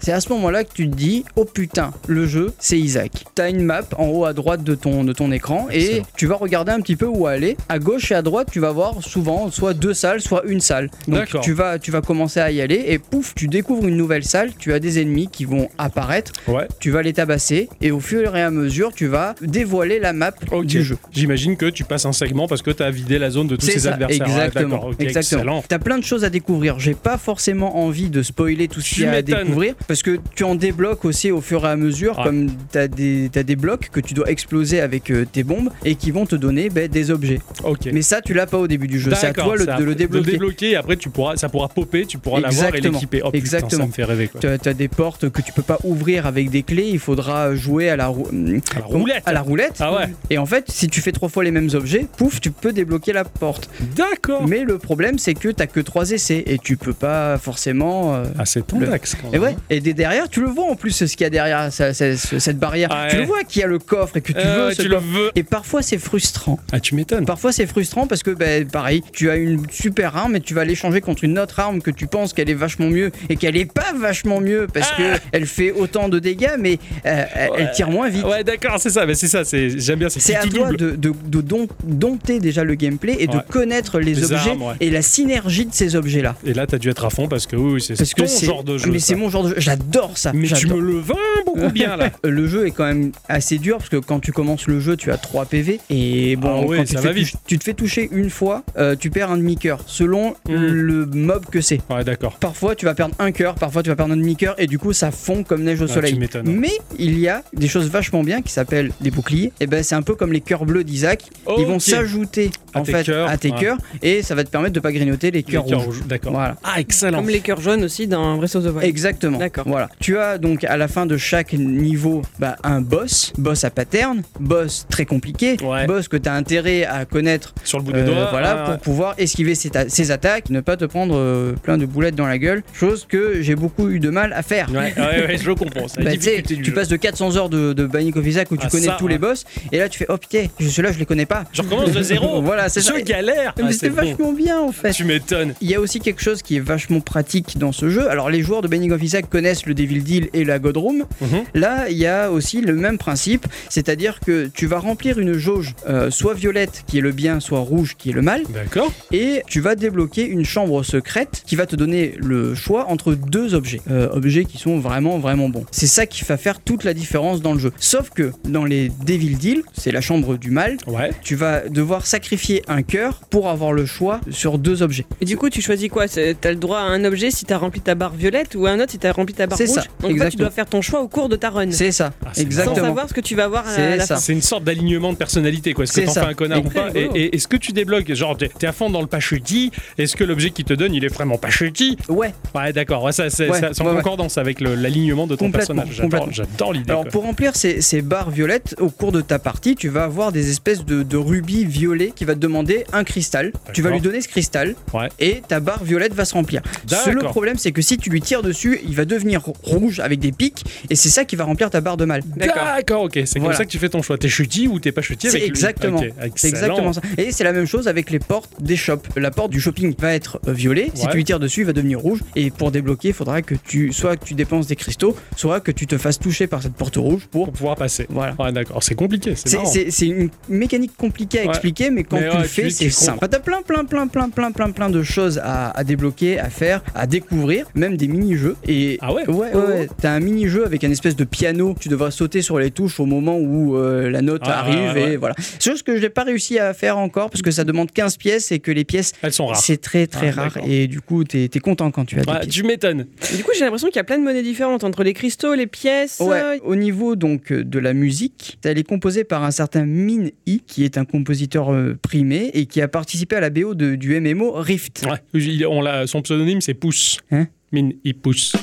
C'est à ce moment-là que tu te dis oh putain le jeu c'est Isaac. T'as une map en haut à droite de ton de ton écran et tu vas regarder un petit peu où aller. À gauche et à droite tu vas voir souvent soit deux salles soit une salle. Donc D'accord. tu vas tu vas commencer à y aller et pouf tu découvres une nouvelle salle. Tu as des ennemis qui vont apparaître. Ouais. Tu vas les tabasser et au fur et à mesure tu vas dévoiler la map du jeu. J'imagine que tu passes un segment parce que tu as vidé la zone de tous ça, adversaires. Ouais, exactement. exactement. Excellent. T'as plein de choses à découvrir. J'ai pas forcément envie de spoiler tout ce Tu qu'il y a à découvrir parce que tu en débloques aussi au fur et à mesure. Comme t'as des, t'as des blocs que tu dois exploser avec euh, tes bombes et qui vont te donner ben, des objets. Ok. Mais ça, tu l'as pas au début du jeu. C'est à toi le- de le débloquer. et après tu pourras, ça pourra popper, tu pourras l'avoir et l'équiper. Oh, putain, Exactement. ça me fait rêver quoi. T'as des portes que tu peux pas ouvrir avec des clés. Il faudra jouer à la, rou- À la roulette. à la roulette. Ah ouais. Et en fait, si tu fais trois fois les mêmes objets, pouf, tu peux débloquer la porte. D'accord. Mais le problème, c'est que t'as que trois essais et tu peux pas forcément. euh, Ah, c'est ton Le- quand Et même. ouais, et derrière, tu le vois en plus ce qu'il y a derrière ça- ça- ce- cette barrière. Ouais. Tu le vois qu'il y a le coffre et que tu Euh, veux ce tu le veux. Et parfois c'est frustrant. Ah, tu m'étonnes. Parfois c'est frustrant parce que ben, pareil, tu as une super arme et tu vas l'échanger contre une autre arme que tu penses qu'elle est vachement mieux et qu'elle est pas vachement mieux parce Ah. que elle fait autant de dégâts mais euh, elle- tire moins vite. Ouais, d'accord, c'est ça. Mais c'est ça. C'est j'aime bien. C'est à toi de, de, de dom- dompter déjà le gameplay et de connaître les, Les objets armes, et la synergie de ces objets là. Et là, t'as dû être à fond parce que oui, c'est ton que genre de jeu. mais c'est mon genre de jeu. J'adore ça. Mais tu me le vends beaucoup bien là. Le jeu est quand même assez dur parce que quand tu commences le jeu, tu as 3 PV et bon, Ah ouais, quand tu, te fais toucher- tu te fais toucher une fois, euh, tu perds un demi-cœur selon Mm. le mob que c'est. Ouais, d'accord. Parfois tu vas perdre un cœur, parfois tu vas perdre un demi-cœur et du coup ça fond comme neige au Ah, soleil. tu m'étonnes. Mais il y a des choses vachement bien qui s'appellent des boucliers. Et ben c'est un peu comme les cœurs bleus d'Isaac. Ils vont s'ajouter À en tes fait cœurs, à tes ouais. cœurs et ça va te permettre de pas grignoter les Les cœurs rouges. rouges, D'accord. Voilà. Ah, excellent. Comme les cœurs jaunes aussi dans Breath of the Wild. Exactement. D'accord. Voilà. Tu as donc à la fin de chaque niveau bah, un boss, boss à pattern, boss très compliqué, Ouais. boss que tu as intérêt à connaître Sur le bout des euh, doigts. voilà, ah, pour pouvoir esquiver ses, ta- ses attaques, ne pas te prendre euh, plein de boulettes dans la gueule. Chose que j'ai beaucoup eu de mal à faire. Ouais, ouais, ouais, je comprends. La Bah, tu jeu. passes de 400 heures de, de Binding of Isaac où tu Ah, connais ça, tous les boss, et là tu fais oh putain, ceux-là je les connais pas. Je recommence de zéro. voilà, c'est ça. Je galère. Mais Ah, c'est bon. vachement bien en fait. Tu m'étonnes. Il y a aussi quelque chose qui est vachement pratique dans ce jeu. Alors les joueurs de Binding of Isaac connaissent le Devil Deal et la God Room. Mhm. Là, il y a aussi le même principe, c'est-à-dire que tu vas remplir une jauge, euh, soit violette qui est le bien, soit rouge qui est le mal, D'accord. et tu vas débloquer une chambre secrète qui va te donner le choix entre deux objets, Euh, objets qui sont vraiment vraiment bons. C'est ça qui va faire toute la différence dans le jeu. Sauf que dans les Devil Deal, c'est la chambre du mal, Ouais. tu vas devoir sacrifier un cœur pour avoir le choix sur deux objets. Et du coup, tu choisis quoi? T'as le droit à un objet si t'as rempli ta barre violette ou à un autre si t'as rempli ta barre C'est rouge? ça, Donc fait, tu exactement. dois faire ton choix au cours de ta run. C'est ça, Ah, c'est Sans exactement. savoir ce que tu vas avoir à C'est la, la ça. fin. C'est une sorte d'alignement de personnalité, quoi. Est-ce que C'est t'en fais un connard Et ou pas? Et, et est-ce que tu débloques Genre, t'es à fond dans le pachuti Est-ce que l'objet qui te donne, il est vraiment pachuti Ouais, Ouais, d'accord. Ouais, ça, c'est Ouais, ça- c'est en ouais, ouais. Concordance avec l'alignement de ton personnage. J'adore- l'idée. Alors quoi. pour remplir ces, ces barres violettes, au cours de ta partie, tu vas avoir des espèces de, de rubis violets qui va te demander un cristal. Tu vas lui donner ce cristal Ouais. et ta barre violette va se remplir. Le problème c'est que si tu lui tires dessus, il va devenir rouge avec des pics et c'est ça qui va remplir ta barre de mal. D'accord. D'accord, ok. C'est comme Voilà. ça que tu fais ton choix. T'es chutis ou t'es pas chutis avec exactement. Ok, C'est exactement ça. Et c'est la même chose avec les portes des shops. La porte du shopping va être euh, violet. Si Ouais. tu lui tires dessus, il va devenir rouge. Et pour débloquer, il faudra que tu soit que tu dépenses des cristaux, soit que tu te fasses toucher par cette porte rouge pour Pour pouvoir passer. voilà. Ouais, d'accord. C'est compliqué. C'est une mécanique compliquée à Ouais. expliquer, mais quand Mais tu ouais, le fais, c'est simple. T'as plein, plein, plein, plein, plein, plein, plein de choses à, à débloquer, à faire, à découvrir, même des mini-jeux. Et Ah ouais Ouais, ouais, ouais. T'as un mini-jeu avec un espèce de piano. Tu devras sauter sur les touches au moment où euh, la note Ah, arrive. ouais, ouais. Et voilà. C'est chose que je n'ai pas réussi à faire encore parce que ça demande 15 pièces et que les pièces, Elles sont rares. c'est très, très Ah, rare. Et du coup, t'es es content quand tu as des tu m'étonnes. Du coup, j'ai l'impression qu'il y a plein de monnaies différentes entre les cristaux, les pièces. euh, Ouais, au niveau donc euh, de la musique, elle est composée par un certain Min I, qui est un compositeur euh, primé et qui a participé à la BO de- du MMO Rift. Ouais. Il- on l'a- son pseudonyme, c'est Pouce. Hein Mine, il pousse.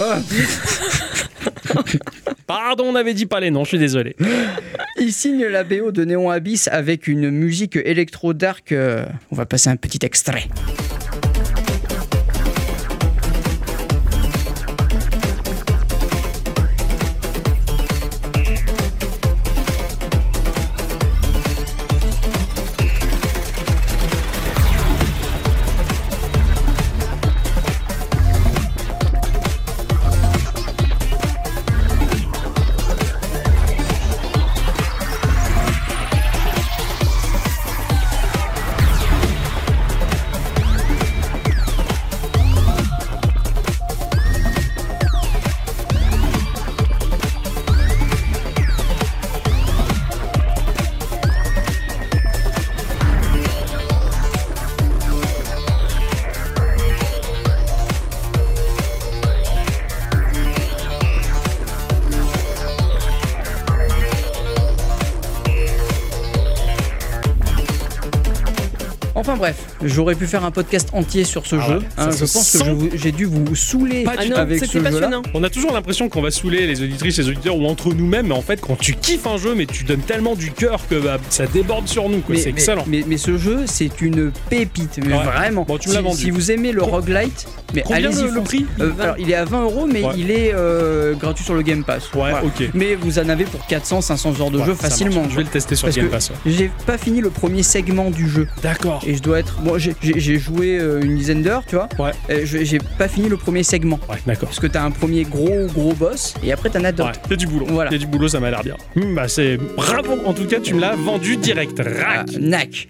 Ah. Pardon, on avait dit pas les noms, je suis désolé. Il signe la BO de Néon Abyss avec une musique électro-dark. euh, on va passer un petit extrait. J'aurais pu faire un podcast entier sur ce Ah jeu. ouais, hein, je se pense que sent. j'ai dû vous saouler Pas Ah du non, avec ce. On a toujours l'impression qu'on va saouler les auditrices, les auditeurs ou entre nous-mêmes, mais en fait, quand tu kiffes un jeu, mais tu donnes tellement du cœur que bah, ça déborde sur nous, C'est excellent. Mais, mais ce jeu, c'est une pépite. Mais Ouais. vraiment. Bon, tu si, vendu. si vous aimez le roguelite, mais Combien allez-y. le, le prix Euh, alors, il est à 20 euros, mais Ouais. il est euh, gratuit sur le Game Pass. Ouais, Voilà. ok. Mais vous en avez pour 400, 500 heures de Ouais, jeu facilement. Je vais le tester sur Parce Game Pass. J'ai pas fini le premier segment du jeu D'accord. et je dois être bon. J'ai joué euh, une dizaine d'heures, tu vois. Ouais. J'ai pas fini le premier segment Ouais, d'accord. parce que t'as un premier gros gros boss et après t'en as Ouais, d'autres. il y a du boulot. Voilà. Il y a du boulot, ça m'a l'air bien. Hmm, bah c'est bravo. En tout cas, tu me l'as vendu direct. Rac. Ah, Nac.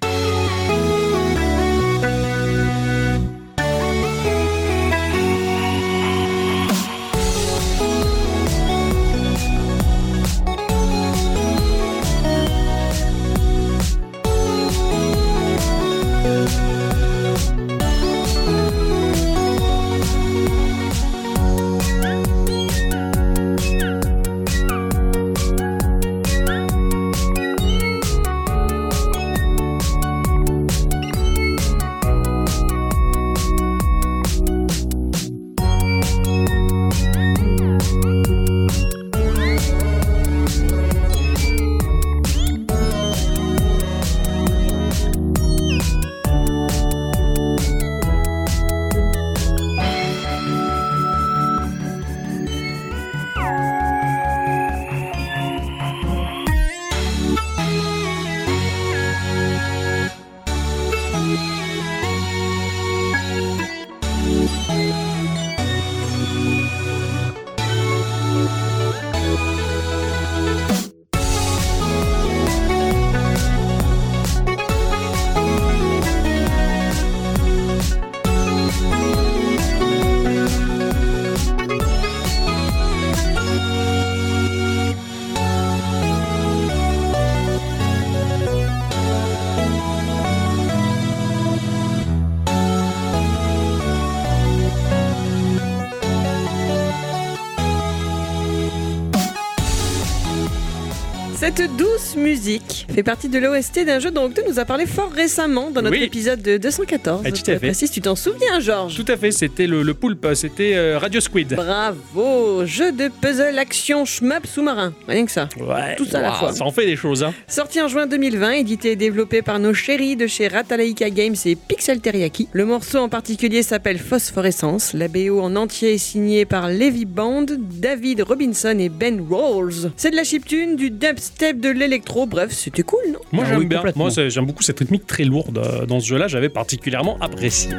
Musique fait partie de l'OST d'un jeu dont Octo nous a parlé fort récemment dans notre Oui. épisode de 214. Ah, tout à fait. Précise, tu t'en souviens, Georges Tout à fait, c'était le, le poulpe, c'était euh, Radio Squid. Bravo Jeu de puzzle action shmup sous-marin. Rien que ça. Ouais, Tout ça à la fois. Ça en fait des choses, hein. Sorti en juin 2020, édité et développé par nos chéris de chez Ratalaika Games et Pixel Teriyaki. Le morceau en particulier s'appelle Phosphorescence. La BO en entier est signée par Levi Band, David Robinson et Ben Rolls. C'est de la chiptune, du dubstep, de l'électro, bref, c'était cool, non? Moi Ah j'aime oui, bien, moi j'aime beaucoup cette rythmique très lourde euh, dans ce jeu-là, j'avais particulièrement apprécié.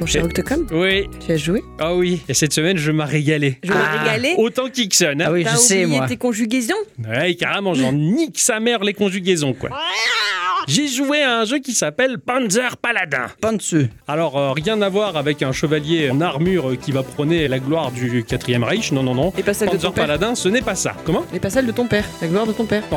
Mon cher Octocom, Oui, tu as joué? Ah oui, et cette semaine je m'ai régalé. Je m'ai Ah. régalé? Autant qu'Ixon, hein. Ah oui, je sais, oublié moi. tes conjugaisons? Ouais, carrément, j'en nique sa mère les conjugaisons, quoi. J'ai joué à un jeu qui s'appelle Panzer Paladin. Pantseux. Alors, euh, rien à voir avec un chevalier en armure qui va prôner la gloire du 4ème Reich, non, non, non. Et pas celle de Panzer ton père. Paladin, ce n'est pas ça. Comment? Et pas celle de ton père, la gloire de ton père. oh,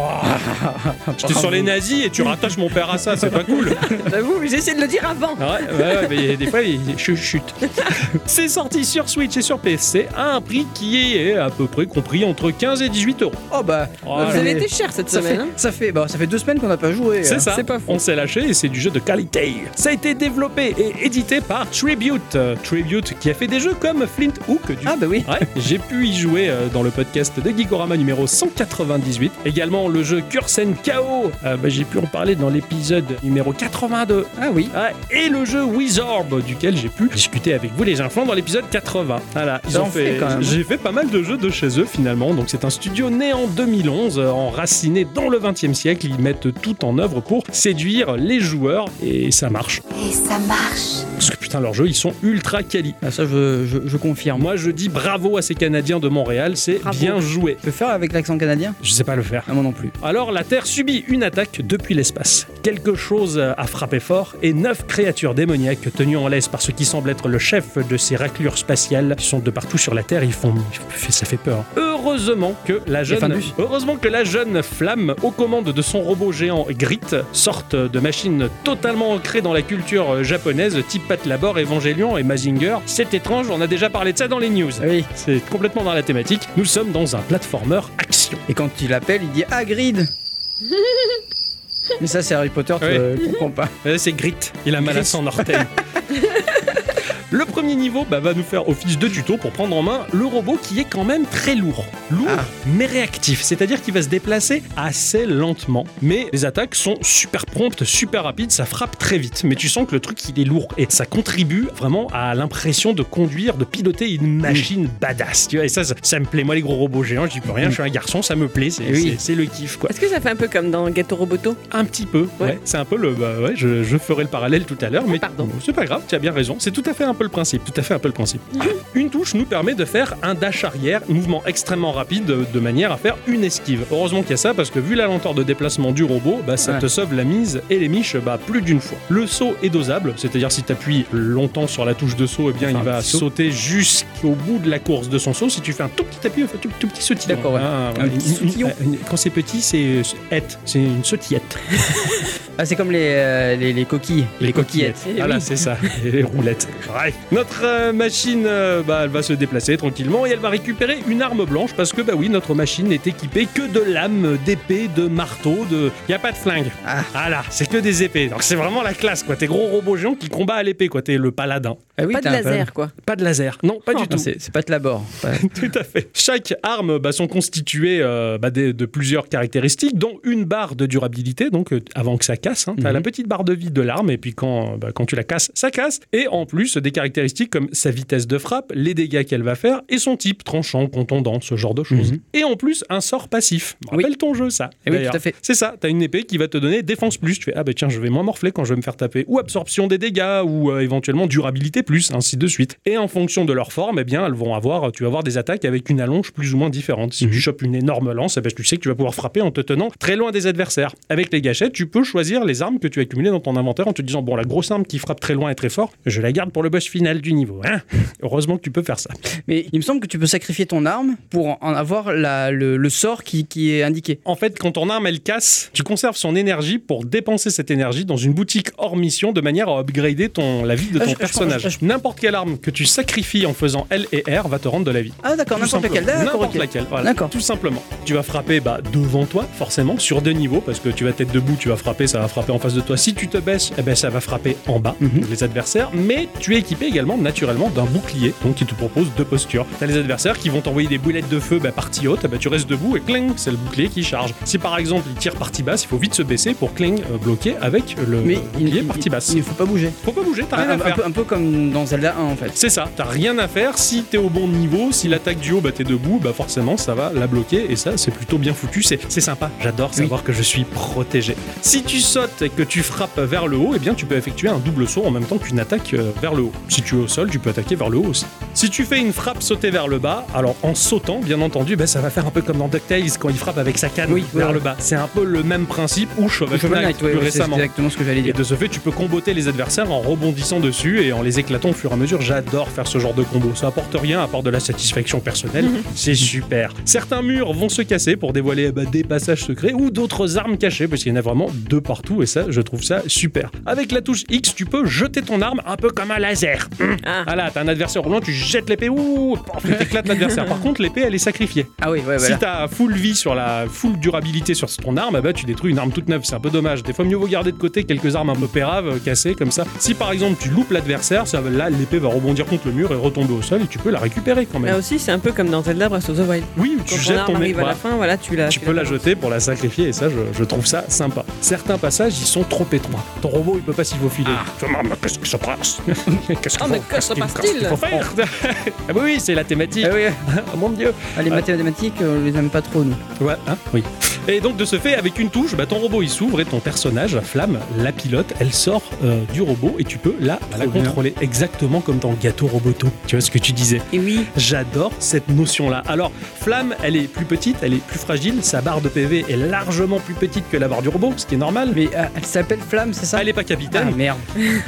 J'étais sur les nazis et tu rattaches mon père à ça, c'est pas cool. J'avoue, j'ai essayé de le dire avant. Ouais, ouais, ouais, mais des fois, il chut, chut. C'est sorti sur Switch et sur PC à un prix qui est à peu près compris entre 15 et 18 euros. Oh bah. Oh, Vous là. avez été cher cette Ça fait, semaine. hein. ça, fait, bah, ça fait deux semaines qu'on n'a pas joué. C'est hein. Ça, pas on s'est lâché et c'est du jeu de qualité. Ça a été développé et édité par Tribute. Euh, Tribute qui a fait des jeux comme Flint Hook du Ah bah oui. Ouais, j'ai pu y jouer euh, dans le podcast de Geekorama numéro 198. Également le jeu Cursen KO, euh, bah, j'ai pu en parler dans l'épisode numéro 82. Ah oui. Et le jeu Wizorb, duquel j'ai pu discuter avec vous les enfants dans l'épisode 80. Voilà, ils Ça ont en fait. J'ai fait pas mal de jeux de chez eux finalement. Donc c'est un studio né en 2011, euh, enraciné dans le 20e siècle. Ils mettent tout en œuvre pour séduire les joueurs et ça marche. Et ça marche. Putain, leurs jeux ils sont ultra quali. Ah, ça, je, je, je confirme. Moi je dis bravo à ces Canadiens de Montréal, c'est bien joué. Tu peux faire avec l'accent canadien? Je sais pas le faire. Ah, moi non plus. Alors la Terre subit une attaque depuis l'espace. Quelque chose a frappé fort et neuf créatures démoniaques tenues en laisse par ce qui semble être le chef de ces raclures spatiales qui sont de partout sur la Terre, ils font ça fait peur. Heureusement que la jeune heureusement que la jeune flamme aux commandes de son robot géant Grit sorte de machines totalement ancrées dans la culture japonaise type Pat Labor, Evangelion et Mazinger. C'est étrange, on a déjà parlé de ça dans les news. Oui. C'est complètement dans la thématique. Nous sommes dans un platformer action. Et quand il appelle, il dit Hagrid Mais ça, c'est Harry Potter, tu comprends pas. C'est Grit. Il a mal à son orteil. Le premier niveau bah, va nous faire office de tuto pour prendre en main le robot qui est quand même très lourd. Lourd, Ah. mais réactif. C'est-à-dire qu'il va se déplacer assez lentement. Mais les attaques sont super promptes, super rapides, ça frappe très vite. Mais tu sens que le truc, il est lourd. Et ça contribue vraiment à l'impression de conduire, de piloter une machine badass. Tu vois, et ça, ça, ça me plaît. Moi, les gros robots géants, je dis peux rien, je suis un garçon, ça me plaît. C'est Oui. c'est- c'est le kiff, quoi. Est-ce que ça fait un peu comme dans Gâteau Roboto? Un petit peu, ouais. Ouais. C'est un peu le. Bah ouais, je, je ferai le parallèle tout à l'heure, mais Pardon. c'est pas grave, tu as bien raison. C'est tout à fait un peu le principe. Tout à fait un peu le principe. Une touche nous permet de faire un dash arrière, mouvement extrêmement rapide, de, de manière à faire une esquive. Heureusement qu'il y a ça, parce que vu la lenteur de déplacement du robot, bah, ça Ouais. te sauve la mise et les miches bah, plus d'une fois. Le saut est dosable, c'est-à-dire si tu appuies longtemps sur la touche de saut, eh bien Enfin, il va sauter jusqu'au bout de la course de son saut. Si tu fais un tout petit appui, tout, tout petit sautillon. D'accord, ouais. Une- quand c'est petit, c'est c'est- c'est une sautillette. Ah, c'est comme les, euh, les, les coquilles. Les coquillettes. Eh Voilà, oui. c'est ça. Les roulettes. Bref. Notre euh, machine, euh, bah, elle va se déplacer tranquillement et elle va récupérer une arme blanche parce que, bah oui, notre machine n'est équipée que de lames, d'épées, de marteaux, de. Il n'y a pas de flingue. Ah. Voilà, c'est que des épées. Donc c'est vraiment la classe, quoi. T'es gros robot géant qui combat à l'épée, quoi. T'es le paladin. Ah oui, Pas de laser, quoi. Pas de laser. Non, pas Oh. du tout. Ah, c'est pas de la bord. Pas- Tout à fait. Chaque arme bah, sont constituées euh, bah, de plusieurs caractéristiques, dont une barre de durabilité, donc euh, avant que ça casse. Hein, T'as Mhm. la petite barre de vie de l'arme, et puis quand, bah, quand tu la casses, ça casse. Et en plus, des caractéristiques comme sa vitesse de frappe, les dégâts qu'elle va faire, et son type, tranchant, contondant, ce genre de choses. Mhm. Et en plus, un sort passif. Oui. Rappelle ton jeu, ça. Eh oui, tout à fait. C'est ça, t'as une épée qui va te donner défense plus. Tu fais, ah bah tiens, je vais moins morfler quand je vais me faire taper. Ou absorption des dégâts, ou euh, éventuellement durabilité plus, ainsi de suite. Et en fonction de leur forme, eh bien, elles vont avoir, tu vas avoir des attaques avec une allonge plus ou moins différente. Si tu chopes une énorme lance, eh ben, tu sais que tu vas pouvoir frapper en te tenant très loin des adversaires. Avec les gâchettes, tu peux choisir choisir les armes que tu as accumulées dans ton inventaire en te disant bon la grosse arme qui frappe très loin et très fort, je la garde pour le boss final du niveau. Hein Heureusement que tu peux faire ça. Mais il me semble que tu peux sacrifier ton arme pour en avoir la- le, le sort qui, qui est indiqué. En fait, quand ton arme elle casse, tu conserves son énergie pour dépenser cette énergie dans une boutique hors mission de manière à upgrader ton, la vie de Ah, ton je- personnage. je- N'importe quelle arme que tu sacrifies en faisant L et R va te rendre de la vie. Ah d'accord, n'importe. D'accord, N'importe laquelle, voilà. Tout simplement. Tu vas frapper bah, devant toi, forcément, sur deux niveaux, parce que tu vas être debout, tu vas frapper, ça va frapper en face de toi. Si tu te baisses, eh ben, ça va frapper en bas, Mhm. les adversaires. Mais tu es équipé également, naturellement, d'un bouclier, donc qui te propose deux postures. Tu as les adversaires qui vont t'envoyer des boulettes de feu bah, partie haute, ben, tu restes debout et cling, c'est le bouclier qui charge. Si par exemple il tire partie basse, il faut vite se baisser pour cling, euh, bloquer avec le Mais il, bouclier il- partie basse. il ne faut pas bouger. Faut pas bouger, t'as Un, rien à un faire. peu, un peu comme dans Zelda 1 en fait. C'est ça, t'as rien à faire. Si t'es au bon niveau, si l'attaque du haut, bah t'es debout, bah forcément ça va la bloquer et ça c'est plutôt bien foutu. C'est sympa, j'adore Oui. savoir que je suis protégé. Si tu sautes et que tu frappes vers le haut, eh bien tu peux effectuer un double saut en même temps qu'une attaque euh, vers le haut. Si tu es au sol, tu peux attaquer vers le haut aussi. Si tu fais une frappe sautée vers le bas, alors en sautant, bien entendu, bah, ça va faire un peu comme dans DuckTales quand il frappe avec sa canne Oui, vers ouais. le bas. C'est un peu le même principe ou Shovel Knight plus ouais, récemment. exactement ce que j'allais Et de ce fait, tu peux comboter les adversaires en rebondissant dessus et en les éclatant au fur et à mesure. J'adore faire ce genre de combo. Ça apporte rien à part de la satisfaction personnelle. C'est super. Certains murs vont se casser pour dévoiler bah, des passages secrets ou d'autres armes cachées parce qu'il y en a vraiment deux partout et ça, je trouve ça super. Avec la touche X, tu peux jeter ton arme un peu comme un laser. Ah. Voilà, t'as un adversaire au loin, tu jettes l'épée, ouh, tu t'éclates l'adversaire. Par contre, l'épée, elle est sacrifiée. Ah oui, ouais, voilà. Si t'as full vie sur la full durabilité sur ton arme, bah tu détruis une arme toute neuve. C'est un peu dommage. Des fois, mieux vaut garder de côté quelques armes un peu péraves, euh, cassées comme ça. Si par exemple tu loupes l'adversaire, ça là l'épée va rebondir contre le mur et retomber au sol et tu peux la récupérer quand Là même. aussi, c'est un peu comme dans Zelda Breath of the Wild. Oui, Quand tu ton jettes arme ton arrive à la fin, voilà, tu la. Tu peux la jeter pour la sacrifier et ça, je, je trouve ça sympa. Certains passages, ils sont trop étroits. Ton robot, il peut pas s'y faufiler. Ah, qu'est-ce que ça passe? Qu'est-ce Ah, mais que se passe-t-il faut faire Ah bah oui, c'est la thématique. Ah oui, Oh mon dieu. ah, les Ah. mathématiques, on les aime pas trop nous. Ouais, hein Oui. Et donc de ce fait, avec une touche, bah, ton robot il s'ouvre et ton personnage, Flamme, la pilote, elle sort euh, du robot et tu peux la, la Trop bien. contrôler exactement comme dans Gâteau Roboto. Tu vois ce que tu disais? Et oui, J'adore cette notion-là. Alors, Flamme, elle est plus petite, elle est plus fragile, sa barre de PV est largement plus petite que la barre du robot, ce qui est normal. Mais euh, elle s'appelle Flamme, c'est ça? Elle est pas Ah capitaine merde.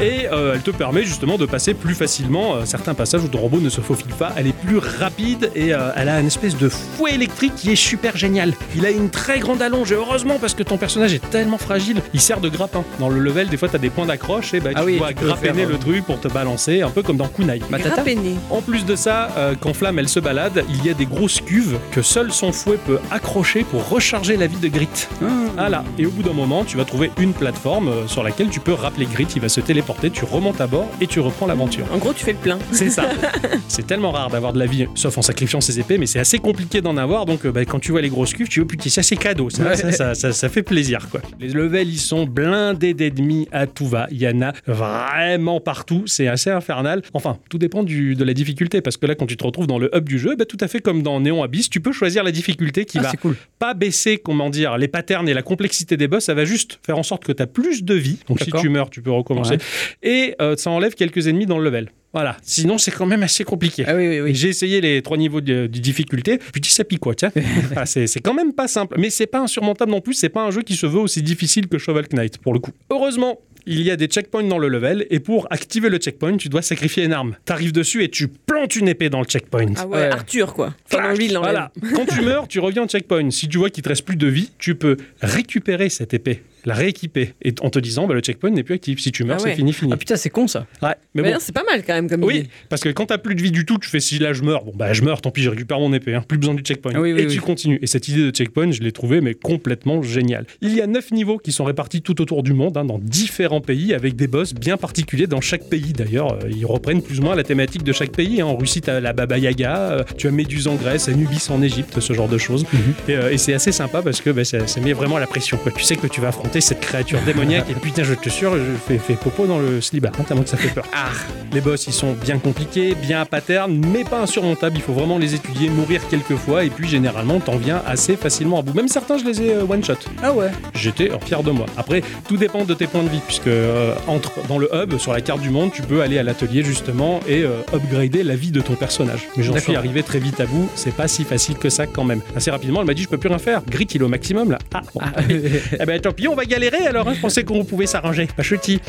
et euh, elle te permet justement de passer plus facilement euh, certains passages où ton robot ne se faufile pas. Elle est plus rapide et euh, elle a une espèce de fouet électrique qui est super génial. Il a une très grande allonge et heureusement parce que ton personnage est tellement fragile, il sert de grappin. Dans le level, des fois, tu as des points d'accroche et bah, Ah tu oui, dois grappiner le euh, truc pour te balancer, un peu comme dans Kunai. Matata. En plus de ça, euh, quand Flamme elle se balade, il y a des grosses cuves que seul son fouet peut accrocher pour recharger la vie de Grit. Ah. Voilà. Et au bout d'un moment, tu vas trouver une plateforme euh, sur laquelle tu peux rappeler Grit. Il va se téléporter, tu remontes à bord et tu reprends l'aventure. En gros, tu fais le plein. C'est ça. c'est tellement rare d'avoir de la vie, sauf en sacrifiant ses épées, mais c'est assez compliqué d'en avoir. Donc, euh, bah, quand tu vois les grosses cuves, tu veux putain, ça c'est cadeau. Ça, Ouais. ça, ça, ça- ça fait plaisir, quoi. Les levels, ils sont blindés d'ennemis à tout va. Il y en a vraiment partout. C'est assez infernal. Enfin, tout dépend du, de la difficulté, parce que là, quand tu te retrouves dans le hub du jeu, bah, tout à fait comme dans Néon Abyss, tu peux choisir la difficulté qui Ah, va cool. pas baisser, comment dire, les patterns et la complexité des boss, ça va juste faire en sorte que tu as plus de vie. Donc si tu meurs, tu peux recommencer. Ouais. Et euh, ça enlève quelques ennemis dans le level. Voilà. Sinon, c'est quand même assez compliqué. Ah oui, oui, oui. J'ai essayé les trois niveaux de, de difficulté, puis dis ça pique quoi, tiens. Ah, c'est c'est quand même pas simple, mais c'est pas insurmontable non plus, c'est pas un jeu qui se veut aussi difficile que Shovel Knight, pour le coup. Heureusement, il y a des checkpoints dans le level, et pour activer le checkpoint, tu dois sacrifier une arme. T'arrives dessus et tu plantes une épée dans le checkpoint. Ah ouais, Ouais. Arthur, quoi. Enfin, lui, il. Voilà. Quand tu meurs, tu reviens au checkpoint. Si tu vois qu'il te reste plus de vie, tu peux récupérer cette épée, la rééquiper, et en te disant, bah, le checkpoint n'est plus actif. Si tu meurs, Ah ouais. c'est fini, fini. Ah putain, c'est con ça. Ouais, mais Mais bon. c'est pas mal quand même comme Oui, idée. parce que quand t'as plus de vie du tout, tu fais si là je meurs, bon bah je meurs, tant pis, je récupère mon épée, hein, plus besoin du checkpoint. Ah oui, oui, et oui. tu continues. Et cette idée de checkpoint, je l'ai trouvée mais complètement géniale. Il y a neuf niveaux qui sont répartis tout autour du monde, hein, dans différents pays, avec des boss bien particuliers dans chaque pays. D'ailleurs, euh, ils reprennent plus ou moins la thématique de chaque pays. hein. En Russie, t'as la Baba Yaga, euh, tu as Méduse en Grèce, Anubis en Égypte, ce genre de choses. Mhm. Et, euh, et c'est assez sympa parce que bah, ça, ça met vraiment la pression. Quoi. Tu sais que tu vas affronter cette créature démoniaque et putain, je te jure, je fais, fais popo dans le slibard, hein, tellement que ça fait peur. Ah, les boss, ils sont bien compliqués, bien à pattern, mais pas insurmontables. Il faut vraiment les étudier, mourir quelques fois, et puis généralement, t'en viens assez facilement à bout. Même certains, je les ai euh, one shot. Ah ouais. J'étais euh, fier de moi. Après, tout dépend de tes points de vie, puisque euh, entre dans le hub, sur la carte du monde, tu peux aller à l'atelier justement et euh, upgrader la vie de ton personnage. Mais j'en suis arrivé très vite à bout, c'est pas si facile que ça quand même. Assez rapidement, elle m'a dit je peux plus rien faire. Grit, il est au maximum là. Ah, bon. Ah, eh ben tant pis, on va galéré alors, hein, je pensais qu'on pouvait s'arranger. Pas chutis.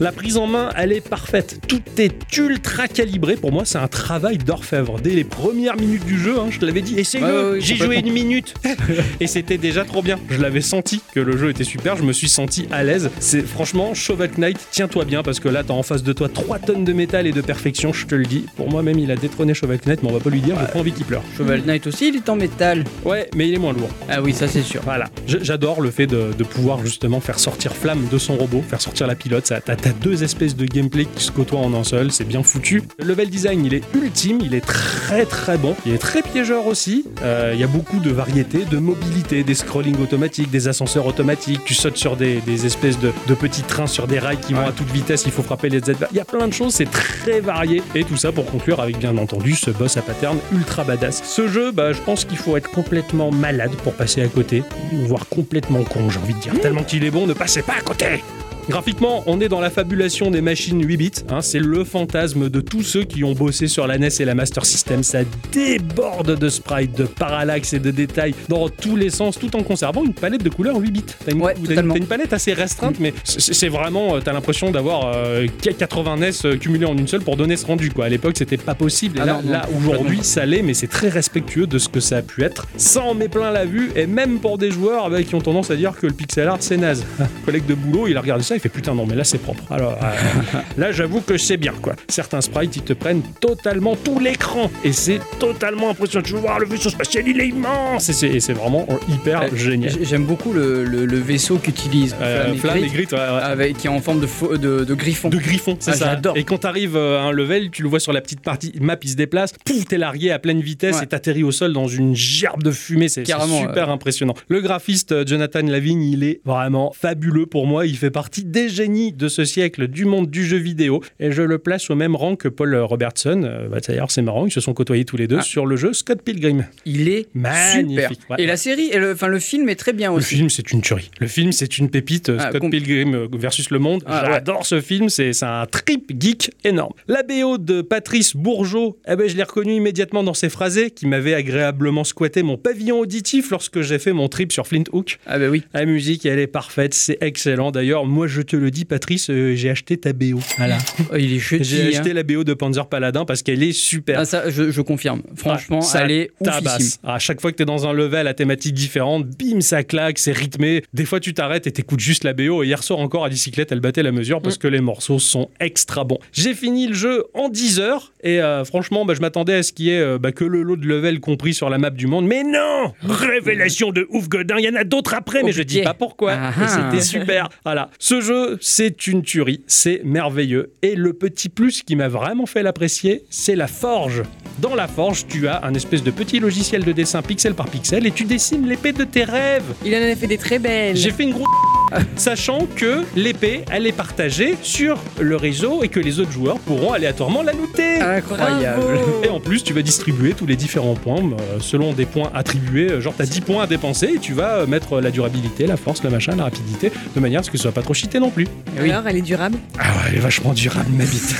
La prise en main, elle est parfaite. Tout est ultra calibré. Pour moi, c'est un travail d'orfèvre. Dès les premières minutes du jeu, hein, je te l'avais dit, essaye-le. Ouais, ouais, ouais, J'ai joué une minute. Et c'était déjà trop bien. Je l'avais senti que le jeu était super. Je me suis senti à l'aise. C'est franchement, Shovel Knight, tiens-toi bien parce que là, t'as en face de toi 3 tonnes de métal et de perfection. Je te le dis. Pour moi, même, il a détrôné Shovel Knight, mais on va pas lui dire. J'ai pas envie qu'il pleure. Shovel Knight aussi, il est en métal. Ouais, mais il est moins lourd. Ah oui, ça c'est sûr. Voilà, j'adore le fait de, de pouvoir justement faire sortir Flamme de son robot, faire sortir la pilote. T'as, deux espèces de gameplay qui se côtoient en un seul, c'est bien foutu. Le level design, il est ultime, il est très très bon. Il est très piégeur aussi. Euh, Il y a beaucoup de variété, de mobilité, des scrolling automatiques, des ascenseurs automatiques. Tu sautes sur des, des espèces de, de petits trains sur des rails qui vont à toute vitesse. Il faut frapper les Z. Il y a plein de choses, c'est très varié. Et tout ça pour conclure avec bien entendu ce boss à pattern ultra badass. Ce jeu, bah, je pense qu'il faut être complètement malade pour passer à côté, voire complètement con, j'ai envie de dire. Tellement qu'il est bon, ne passez pas à côté Graphiquement, on est dans la fabulation des machines 8 bits. hein, c'est le fantasme de tous ceux qui ont bossé sur la NES et la Master System. Ça déborde de sprites, de parallaxe et de détails dans tous les sens, tout en conservant une palette de couleurs 8 bits. T'as une, Ouais, t'as une- totalement. t'as une palette assez restreinte, mais c'est vraiment, euh, t'as l'impression d'avoir euh, 80 NES euh, cumulés en une seule pour donner ce rendu. Quoi. À l'époque, c'était pas possible. Et Ah là, non, non, là, aujourd'hui, ça l'est, mais c'est très respectueux de ce que ça a pu être, sans met plein la vue, et même pour des joueurs bah, qui ont tendance à dire que le pixel art c'est naze. Un collègue de boulot, il a regardé ça, il fait putain non mais là c'est propre. Alors euh, là j'avoue que c'est bien quoi. Certains sprites ils te prennent totalement tout l'écran et c'est totalement impressionnant. Tu veux voir le vaisseau spatial, il est immense et c'est- vraiment hyper Euh, génial. J'aime beaucoup le, le- le vaisseau qu'utilise Euh, Flamme et Grit, Grit, ouais, ouais. avec, qui est en forme de, de, de griffon. De griffon, c'est Ah, ça. j'adore. Et quand t'arrives euh, à un level, tu le vois sur la petite partie map, il se déplace, pouf, t'es largué à pleine vitesse Ouais. et t'atterris au sol dans une gerbe de fumée. C'est super impressionnant. Le graphiste Jonathan Lavigne, il est vraiment fabuleux pour moi. Il fait partie des génies de ce siècle du monde du jeu vidéo et je le place au même rang que Paul Robertson. Euh, bah, D'ailleurs, c'est marrant, ils se sont côtoyés tous les deux Ah. sur le jeu Scott Pilgrim. Il est Magnifique, super. ouais. Et la série, et le, enfin le film est très bien Le aussi. film, c'est une tuerie. Le film, c'est une pépite. Ah, Scott Pilgrim euh, versus le monde. Ah, ouais. J'adore ce film. C'est un trip geek énorme. La BO de Patrice Bourgeot, eh ben, je l'ai reconnu immédiatement dans ses phrasés qui m'avait agréablement squatté mon pavillon auditif lorsque j'ai fait mon trip sur Flint Hook. Ah bah oui. La musique, elle est parfaite. C'est excellent. D'ailleurs, moi, je te le dis, Patrice, euh, j'ai acheté ta BO. Voilà. Oh, il est. J'ai acheté la BO de Panzer Paladin parce qu'elle est super. Ah, ça, je, je confirme. Franchement, Ah, ça elle est tabasse. À chaque fois que tu es dans un level à thématique différente, bim, ça claque, c'est rythmé. Des fois, tu t'arrêtes et t'écoutes juste la BO. Et hier soir encore, à bicyclette, elle battait la mesure Mm. parce que les morceaux sont extra bons. J'ai fini le jeu en 10 heures et euh, franchement, bah, je m'attendais à ce qu'il y ait euh, bah, que le lot de level compris sur la map du monde. Mais non Révélation de ouf godin, il y en a d'autres après, mais je dis pas pourquoi. Ah Et ah. C'était super. Voilà. Ce jeu, c'est une tuerie. C'est merveilleux. Et le petit plus qui m'a vraiment fait l'apprécier, c'est la forge. Dans la forge, tu as un espèce de petit logiciel de dessin pixel par pixel et tu dessines l'épée de tes rêves. Il en a fait des très belles. J'ai fait une grosse sachant que l'épée, elle est partagée sur le réseau et que les autres joueurs pourront aléatoirement la looter. Incroyable. Bravo. Et en plus, tu vas distribuer tous les différents points euh, selon des points attribués. Euh, Genre, tu as 10 points à dépenser et tu vas euh, mettre la durabilité, la force, le machin, la rapidité, de manière à ce que ce soit pas trop cheaté non plus. oui. Alors, elle est durable? Ah ouais, elle est vachement durable, ma bite.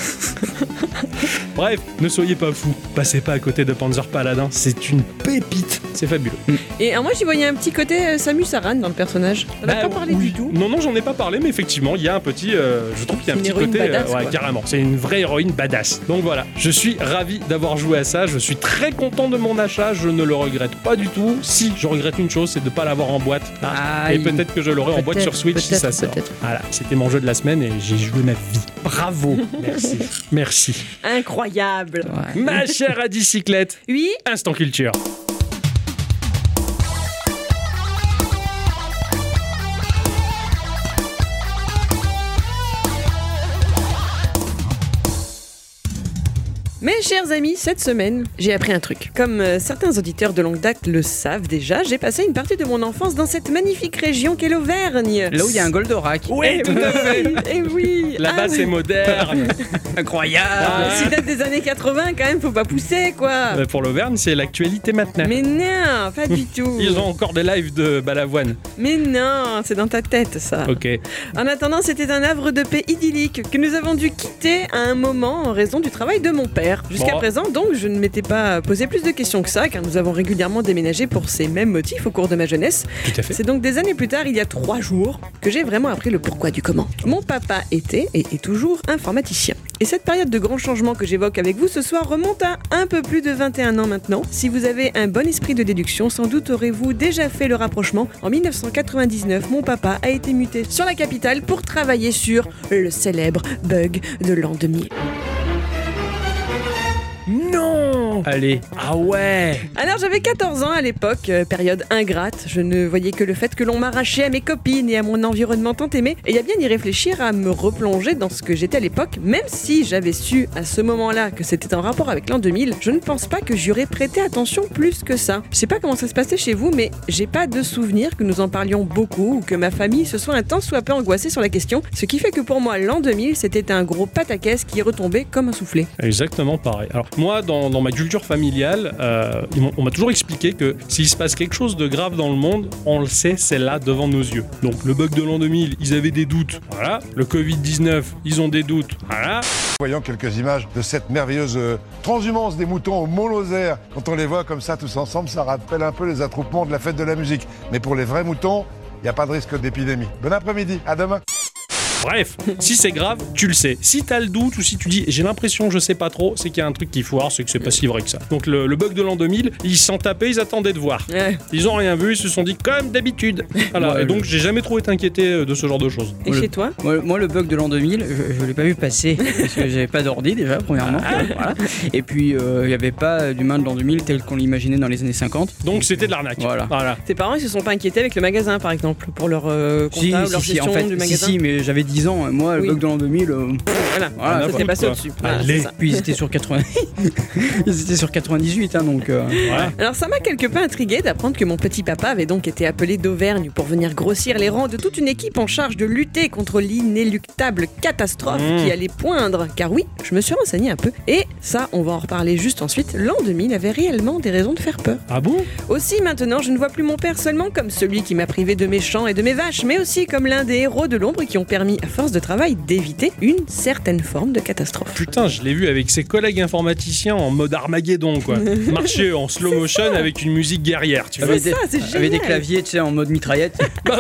Bref, ne soyez pas fous. Passez pas à côté de Panzer Paladin. C'est une pépite. C'est fabuleux. Et alors, moi, j'y voyais un petit côté euh, Samus Aran dans le personnage. On n'a Bah, pas parlé oui. du tout. Non, non, j'en ai pas parlé, mais effectivement, il y a un petit. euh, je trouve qu'il y a un petit côté. euh, badass, ouais, carrément. C'est une vraie héroïne badass. Donc voilà, je suis ravi d'avoir joué à ça. Je suis très content de mon achat. Je ne le regrette pas du tout. Si, je regrette une chose, c'est de pas l'avoir en boîte. Ah, et peut-être que je l'aurai en boîte sur Switch si ça sort. Voilà, c'était mon jeu de la semaine et j'ai joué ma vie. Bravo. Merci. Merci. Incroyable. Ouais. Ma chère à bicyclette, Oui, instant culture. Mes chers amis, cette semaine, j'ai appris un truc. Comme euh, certains auditeurs de longue date le savent déjà, j'ai passé une partie de mon enfance dans cette magnifique région qu'est l'Auvergne. Là où il y a un Goldorak. Oui, tout à fait. Et oui Là-bas, Ah, c'est moderne. Incroyable. Ah. Si date des années 80, quand même, faut pas pousser, quoi Euh, Pour l'Auvergne, c'est l'actualité maintenant. Mais non, pas du tout Ils ont encore des lives de Balavoine. Mais non, c'est dans ta tête, ça Ok. En attendant, c'était un havre de paix idyllique que nous avons dû quitter à un moment en raison du travail de mon père. Jusqu'à Bon. présent, donc, je ne m'étais pas posé plus de questions que ça, car nous avons régulièrement déménagé pour ces mêmes motifs au cours de ma jeunesse. Tout à fait. C'est donc des années plus tard, il y a trois jours, que j'ai vraiment appris le pourquoi du comment. Mon papa était et est toujours informaticien. Et cette période de grands changements que j'évoque avec vous ce soir remonte à un peu plus de 21 ans maintenant. Si vous avez un bon esprit de déduction, sans doute aurez-vous déjà fait le rapprochement. En 1999, mon papa a été muté sur la capitale pour travailler sur le célèbre bug de l'an 2000. Non Allez. Ah ouais Alors j'avais 14 ans à l'époque, euh, période ingrate. Je ne voyais que le fait que l'on m'arrachait à mes copines et à mon environnement tant aimé. Et il y a bien y réfléchir à me replonger dans ce que j'étais à l'époque, même si j'avais su à ce moment-là que c'était en rapport avec l'an 2000, je ne pense pas que j'y aurais prêté attention plus que ça. Je sais pas comment ça se passait chez vous, mais j'ai pas de souvenir que nous en parlions beaucoup ou que ma famille se soit un tant soit peu angoissée sur la question. Ce qui fait que pour moi, l'an 2000, c'était un gros pataquès qui est retombé comme un soufflé. Exactement pareil. Alors moi, dans, ma culture familiale, euh, on m'a toujours expliqué que s'il se passe quelque chose de grave dans le monde, on le sait, c'est là devant nos yeux. Donc le bug de l'an 2000, ils avaient des doutes, voilà. Le Covid-19, ils ont des doutes, voilà. Voyons quelques images de cette merveilleuse euh, transhumance des moutons au Mont Lozère. Quand on les voit comme ça tous ensemble, ça rappelle un peu les attroupements de la fête de la musique. Mais pour les vrais moutons, il n'y a pas de risque d'épidémie. Bon après-midi, à demain. Bref, si c'est grave, tu le sais. Si t'as le doute ou si tu dis j'ai l'impression, je sais pas trop, c'est qu'il y a un truc qui foire, c'est que c'est pas si vrai que ça. Donc le, le bug de l'an 2000, ils s'en tapaient, ils attendaient de voir. Ouais. Ils ont rien vu, ils se sont dit comme d'habitude. Voilà. Ouais, Et donc j'ai jamais trop été inquiété euh, de ce genre de choses. Et chez toi Moi, moi, le bug de l'an 2000, je, je l'ai pas vu passer parce que j'avais pas d'ordi déjà, premièrement. Voilà. Et puis, euh, il n'y avait pas d'humain de l'an 2000 tel qu'on l'imaginait dans les années 50. Donc c'était de l'arnaque. Voilà. voilà. Tes parents ils se sont pas inquiétés avec le magasin par exemple pour leur euh, Si, compta ou si, leur si, gestion en fait, du si, magasin si, mais j'avais 10 ans. Moi, Oui. le bug de l'an 2000, euh, Voilà, Voilà, ça n'importe t'est passé quoi. au-dessus. Puis ils étaient sur 80. ils étaient sur 98, hein, donc. euh. Alors ça m'a quelque peu intrigué d'apprendre que mon petit papa avait donc été appelé d'Auvergne pour venir grossir les rangs de toute une équipe en charge de lutter contre l'inéluctable catastrophe Mmh. qui allait poindre. Car oui, je me suis renseigné un peu et ça, on va en reparler juste ensuite. L'an 2000 avait réellement des raisons de faire peur. Ah bon? Aussi maintenant, je ne vois plus mon père seulement comme celui qui m'a privé de mes champs et de mes vaches, mais aussi comme l'un des héros de l'ombre qui ont permis, à force de travail, d'éviter une certaine forme de catastrophe. Putain, je l'ai vu avec ses collègues informaticiens en mode Armageddon, quoi. Marcher en slow motion avec une musique guerrière, tu vois. avec ça, c'est avec des claviers, tu sais, en mode mitraillette.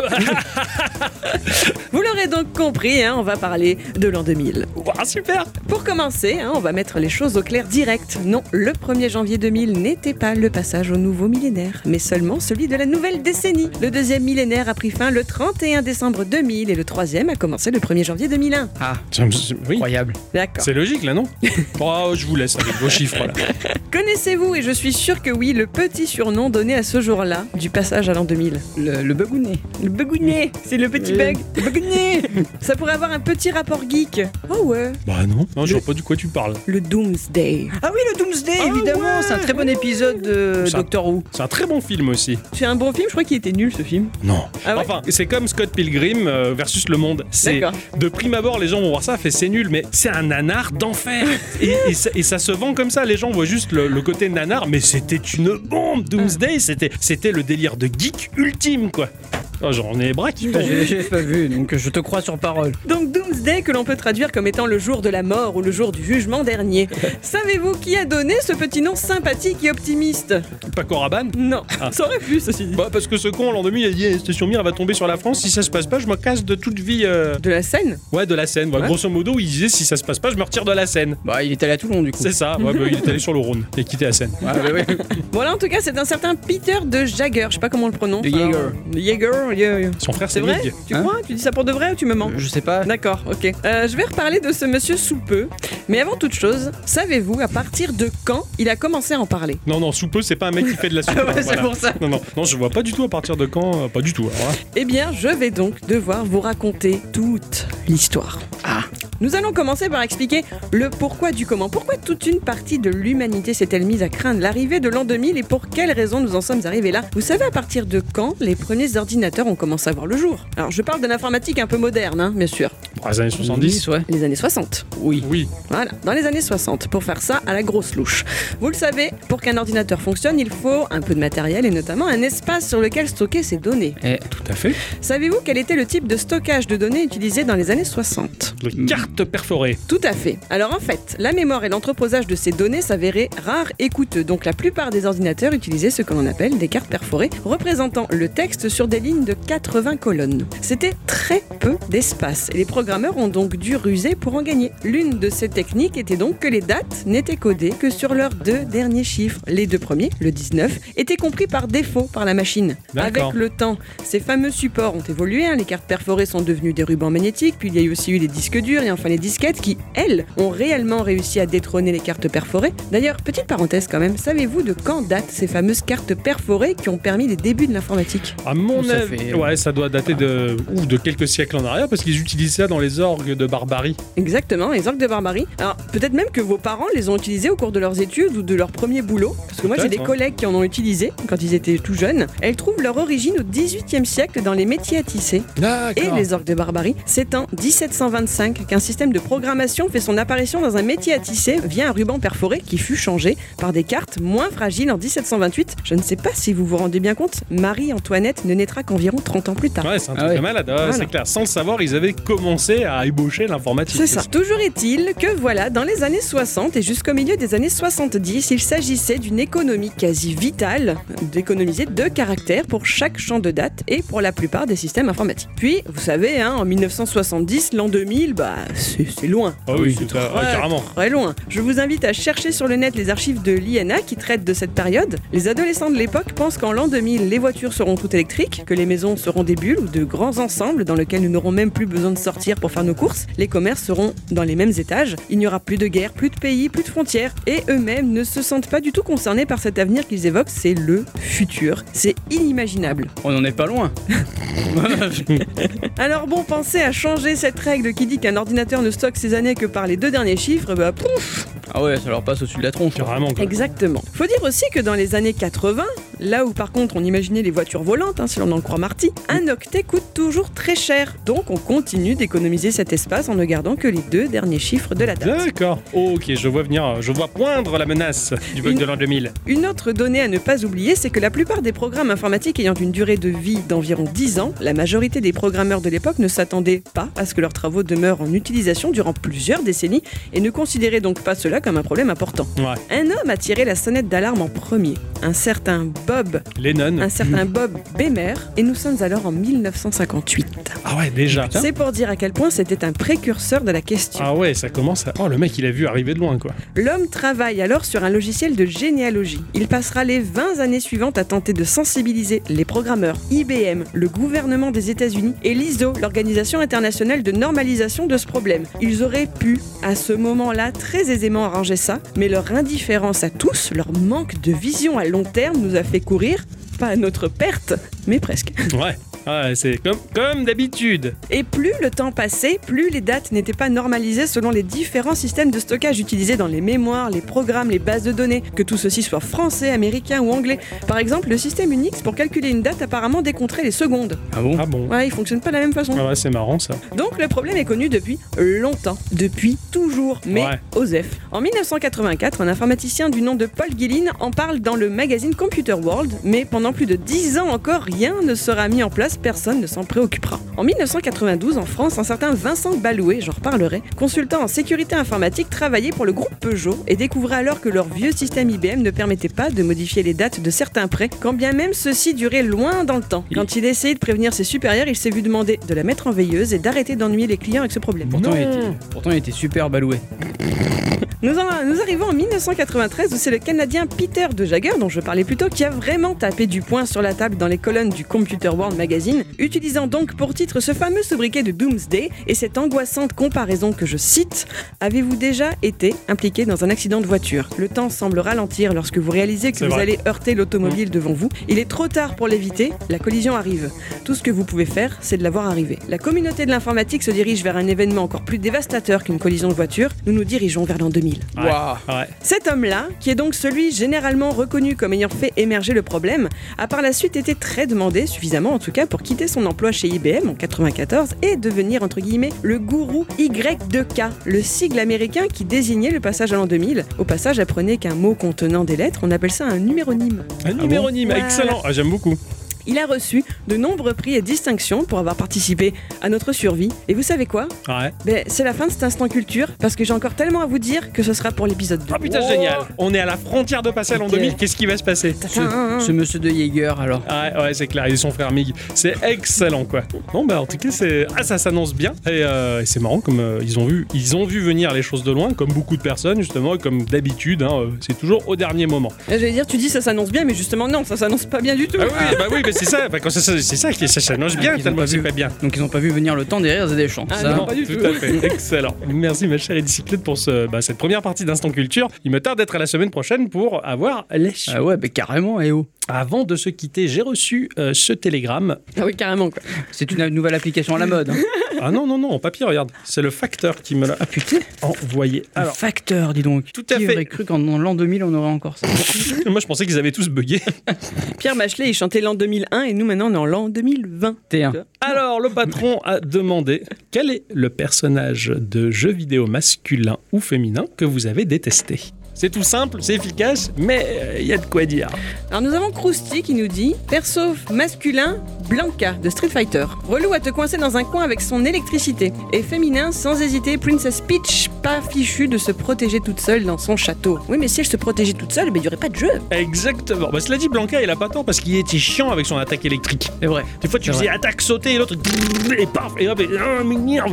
Vous l'aurez donc compris, hein, on va parler de l'an 2000. Ouah, super Pour commencer, hein, on va mettre les choses au clair direct. Non, le 1er janvier 2000 n'était pas le passage au nouveau millénaire, mais seulement celui de la nouvelle décennie. Le deuxième millénaire a pris fin le 31 décembre 2000 et le troisième a commencé le 1er janvier 2001. Ah, Oui, incroyable. D'accord. c'est logique là, non Oh, je vous laisse avec vos chiffres là. Connaissez-vous, et je suis sûr que oui, le petit surnom donné à ce jour-là du passage à l'an 2000 Le, le. Le bugounet, c'est le petit bug. Le bugounet Ça pourrait avoir un petit rapport geek. Oh ouais. Bah non, non, je vois pas de quoi tu parles. Le Doomsday. Ah oui, le Doomsday, Ah évidemment. ouais. C'est un très bon épisode de Ça- Doctor Who. C'est un très bon film aussi. C'est un bon film, je crois qu'il était nul ce film. Non. Ah ouais enfin, c'est comme Scott Pilgrim euh, versus Le Monde. C'est. De prime abord, les gens vont voir ça, fait c'est nul, mais c'est un nanar d'enfer. et, ça, se vend comme ça. Les gens voient juste le, le côté nanar, mais c'était une bombe. Doomsday, c'était c'était le délire de geek ultime, quoi. Oh, J'en ai bras qui tombent. J'ai pas vu, donc je te crois sur parole. Donc Doomsday que l'on peut traduire comme étant le jour de la mort ou le jour du jugement dernier. Savez-vous qui a donné ce petit nom sympathique et optimiste? Paco Rabanne? Non, Ah. ça aurait pu ceci dit. Bah parce que ce con l'an 2000 il a dit eh, Station Mir elle va tomber sur la France si ça se passe pas je me casse de toute vie euh, De la scène? Ouais de la scène ouais, Ouais. grosso modo il disait si ça se passe pas je me retire de la scène Bah, il est allé à Toulon, du coup. c'est ça ouais, bah, il est allé sur le Rhône et quitté la scène Ouais, ouais, ouais. Voilà, en tout cas, c'est un certain Peter de Jagger. Je sais pas comment on le prononce. De Jaeger. Jaeger. Son frère C'est vrai. Tu Hein crois? Tu dis ça pour de vrai ou tu me mens? Je sais pas. D'accord, ok. Euh, je vais reparler de ce monsieur Soupeux. Mais avant toute chose, savez-vous à partir de quand il a commencé à en parler? Non non Soupeux c'est pas un mec qui fait de la soupe Ah ouais, hein, c'est voilà. pour ça. non non non je vois pas du tout à partir de quand euh, pas du tout alors là. Eh bien, je vais donc devoir vous raconter toute l'histoire. Ah. Nous allons commencer par expliquer le pourquoi du comment. Pourquoi toute une partie de l'humanité s'est-elle mise à craindre l'arrivée de l'an 2000 et pour quelles raisons nous en sommes arrivés là? Vous savez à partir de quand les premiers ordinateurs ont commencé à voir le jour Alors je parle de l'informatique un peu moderne, hein, bien sûr. Ah, les années 70 ouais. Les années 60. Oui. Oui. Voilà, dans les années 60, pour faire ça à la grosse louche. Vous le savez, pour qu'un ordinateur fonctionne, il faut un peu de matériel et notamment un espace sur lequel stocker ses données. Eh, Tout à fait. Savez-vous quel était le type de stockage de données utilisé dans les années 60 Les cartes perforées. Tout à fait. Alors en fait, la mémoire et l'entreposage de ces données s'avéraient rares et coûteux, donc la plupart des ordinateurs utilisaient ce que l'on appelle des cartes perforées, représentant le texte sur des lignes de 80 colonnes. C'était très peu d'espace, et les programmeurs ont donc dû ruser pour en gagner. L'une de ces techniques était donc que les dates n'étaient codées que sur leurs deux derniers chiffres. Les deux premiers, le 19, étaient compris par défaut par la machine. Avec le temps, ces fameux supports ont évolué, hein. les cartes perforées sont devenues des rubans magnétiques, puis il y a eu aussi eu les disques durs et enfin les disquettes qui, elles, ont réellement réussi à détrôner les cartes perforées. D'ailleurs, petite parenthèse quand même, savez-vous de quand datent ces fameuses cartes perforées qui ont permis les débuts de l'informatique? À mon avis, fait- ouais, ça doit dater de, ou de quelques siècles en arrière parce qu'ils utilisent ça dans les orgues de barbarie. Exactement, les orques de barbarie. Alors peut-être même que vos parents les ont utilisés au cours de leurs études ou de leur premier boulot, parce que moi j'ai des hein. collègues qui en ont utilisé quand ils étaient tout jeunes. Elles trouvent leur origine au XVIIIe siècle dans les métiers à tisser. Et les orques de barbarie, c'est en 1725 qu'un système de programmation fait son apparition dans un métier à tisser via un ruban perforé qui fut changé par des cartes moins fragiles en 1728. Je ne sais pas si vous vous rendez bien compte, Marie-Antoinette ne naîtra qu'environ 30 ans plus tard. Ouais, c'est un Ah truc ouais. de malade, ouais, Voilà. c'est clair. Sans le savoir, ils avaient commencé à ébaucher l'informatique. C'est ça. Toujours est-il que voilà, dans les années 60 et jusqu'au milieu des années 70, il s'agissait d'une économie quasi vitale d'économiser deux caractères pour chaque champ de date et pour la plupart des systèmes informatiques. Puis, vous savez, hein, en 1970, l'an 2000, bah, c'est loin. Ah oui, c'est très, carrément. très loin. Je vous invite à chercher sur le net les archives de l'INA qui traitent de cette période. Les adolescents de l'époque pensent qu'en l'an 2000, les voitures seront toutes électriques, que les maisons seront des bulles ou de grands ensembles dans lesquels nous n'aurons même plus besoin de sortir pour faire nos courses. Les commerces seront dans les mêmes étages. Il n'y aura plus de guerre, plus de pays, plus de frontières. Et eux-mêmes ne se sentent pas du tout concernés par cet avenir qu'ils évoquent. C'est le futur. C'est inimaginable. on n'en est pas loin. Alors bon, pensez à changer cette règle qui dit qu'un ordinateur ne stocke ses années que par les deux derniers chiffres, bah pouf, Ah ouais, ça leur passe au-dessus de la tronche. Carrément. quoi. Exactement. Faut dire aussi que dans les années 80, là où par contre on imaginait les voitures volantes, hein, si l'on en croit Marty, un octet coûte toujours très cher. Donc on continue d'économiser cet espace en ne gardant que les deux derniers chiffres de la date. D'accord. ok, je vois venir, je vois poindre la menace du bug Une- de l'an 2000. Une autre donnée à ne pas oublier, c'est que la plupart des programmes informatiques ayant une durée de vie d'environ 10 ans, la majorité des programmeurs de l'époque ne s'attendaient pas à ce que leurs travaux demeurent en utilisation durant plusieurs décennies et ne considéraient donc pas cela comme un problème important. Ouais. Un homme a tiré la sonnette d'alarme en premier, un certain Bob Lennon. un certain Bob Bemer, et nous sommes alors en 1958. Ah ouais, déjà. C'est pour dire à quel point c'était un précurseur de la question. Ah ouais, ça commence à. Oh, le mec, il a vu arriver de loin, quoi. L'homme travaille alors sur un logiciel de généalogie. Il passera les 20 années suivantes à tenter de sensibiliser les programmeurs, IBM, le gouvernement des États-Unis et l'ISO, l'Organisation internationale de normalisation de ce problème. Ils auraient pu, à ce moment-là, très aisément arranger ça, mais leur indifférence à tous, leur manque de vision à long terme nous a fait courir, pas à notre perte, mais presque. Ouais. Ouais, c'est comme, comme d'habitude. Et plus le temps passait, plus les dates n'étaient pas normalisées selon les différents systèmes de stockage utilisés dans les mémoires, les programmes, les bases de données, que tout ceci soit français, américain ou anglais. Par exemple, le système Unix, pour calculer une date, apparemment décompterait les secondes. Ah bon? Ah bon? Ouais, il fonctionne pas de la même façon. Ah ouais, c'est marrant ça. Donc le problème est connu depuis longtemps, depuis toujours, mais Ouais. OSEF. En 1984, un informaticien du nom de Paul Guillin en parle dans le magazine Computer World, mais pendant plus de 10 ans encore, rien ne sera mis en place, personne ne s'en préoccupera. En 1992, en France, un certain Vincent Balouet, j'en reparlerai, consultant en sécurité informatique, travaillait pour le groupe Peugeot et découvrait alors que leur vieux système IBM ne permettait pas de modifier les dates de certains prêts, quand bien même ceux-ci duraient loin dans le temps. Quand il a essayé de prévenir ses supérieurs, il s'est vu demander de la mettre en veilleuse et d'arrêter d'ennuyer les clients avec ce problème. Pourtant, il était, pourtant, il était super baloué. Nous, en- nous arrivons en 1993 où c'est le Canadien Peter de Jagger, dont je parlais plus tôt, qui a vraiment tapé du poing sur la table dans les colonnes du Computer World Magazine, utilisant donc pour titre ce fameux sobriquet de Doomsday et cette angoissante comparaison que je cite Avez-vous déjà été impliqué dans un accident de voiture? Le temps semble ralentir lorsque vous réalisez que vous vrai. allez heurter l'automobile devant vous. Il est trop tard pour l'éviter, la collision arrive. Tout ce que vous pouvez faire, c'est de la voir arriver. La communauté de l'informatique se dirige vers un événement encore plus dévastateur qu'une collision de voiture. Nous nous dirigeons vers l'an 2000. 2000. Ouais. Ouais. Cet homme-là, qui est donc celui généralement reconnu comme ayant fait émerger le problème, a par la suite été très demandé, suffisamment en tout cas, pour quitter son emploi chez IBM en 94 et devenir entre guillemets le gourou Y2K, le sigle américain qui désignait le passage à l'an 2000. Au passage, apprenez qu'un mot contenant des lettres, on appelle ça un numéronyme. Un numéronyme, Voilà. excellent. Ah, J'aime beaucoup. Il a reçu de nombreux prix et distinctions pour avoir participé à notre survie. Et vous savez quoi? Ouais. ben, C'est la fin de cet instant culture parce que j'ai encore tellement à vous dire que ce sera pour l'épisode 2. Ah putain, génial. On est à la frontière de passer à l'an Ok. 2000. Qu'est-ce qui va se passer? Ah, Ce monsieur de Jaeger, alors. Ouais, ouais, c'est clair, il est son frère Mig. C'est excellent, quoi. Bon, bah, en tout cas, c'est... Ah, ça s'annonce bien. Et, euh, et c'est marrant, comme euh, ils, ont vu, ils ont vu venir les choses de loin, comme beaucoup de personnes, justement, et comme d'habitude, hein, euh, c'est toujours au dernier moment. J'allais dire, tu dis ça s'annonce bien, mais justement non, ça s'annonce pas bien du tout. Ah oui, bah oui, mais c'est ça. Enfin, quand ça, ça- c'est ça qui ça s'annonce bien, tellement pas vu. pas bien. Donc ils n'ont pas vu venir le temps des rires et des chants. Ah, ça, non, pas du tout tout. à fait. Excellent. Merci, ma chère Edicyclette, pour ce, bah, cette première partie d'Instant Culture. Il me tarde d'être à la semaine prochaine pour avoir les. Ah ouais, bah carrément, eh oh. Avant de se quitter, j'ai reçu euh, ce télégramme. Ah oui, carrément quoi. C'est une nouvelle application à la mode. hein. Ah non, non, non, en papier, regarde. C'est le facteur qui me l'a Ah putain, envoyé. un Alors, facteur, dis donc. Tout à Qui fait. aurait cru qu'en en l'an 2000, on aurait encore ça moi, je pensais qu'ils avaient tous bugué. Pierre Bachelet, il chantait l'an 2001 et nous maintenant on est en l'an 2020. T1. Alors, le patron a demandé quel est le personnage de jeu vidéo masculin ou féminin que vous avez détesté? C'est tout simple, c'est efficace, mais euh, il y a de quoi dire. Alors nous avons Krusty qui nous dit Perso masculin, Blanca de Street Fighter. Relou à te coincer dans un coin avec son électricité. Et féminin, sans hésiter, Princess Peach, pas fichue de se protéger toute seule dans son château. Oui, mais si elle se protégeait toute seule, ben, il n'y aurait pas de jeu. Exactement. Bah, cela dit, Blanca, il a pas tort parce qu'il était chiant avec son attaque électrique. C'est vrai. Des fois, tu faisais attaque, sauter, et l'autre, et paf, et hop, et, ah,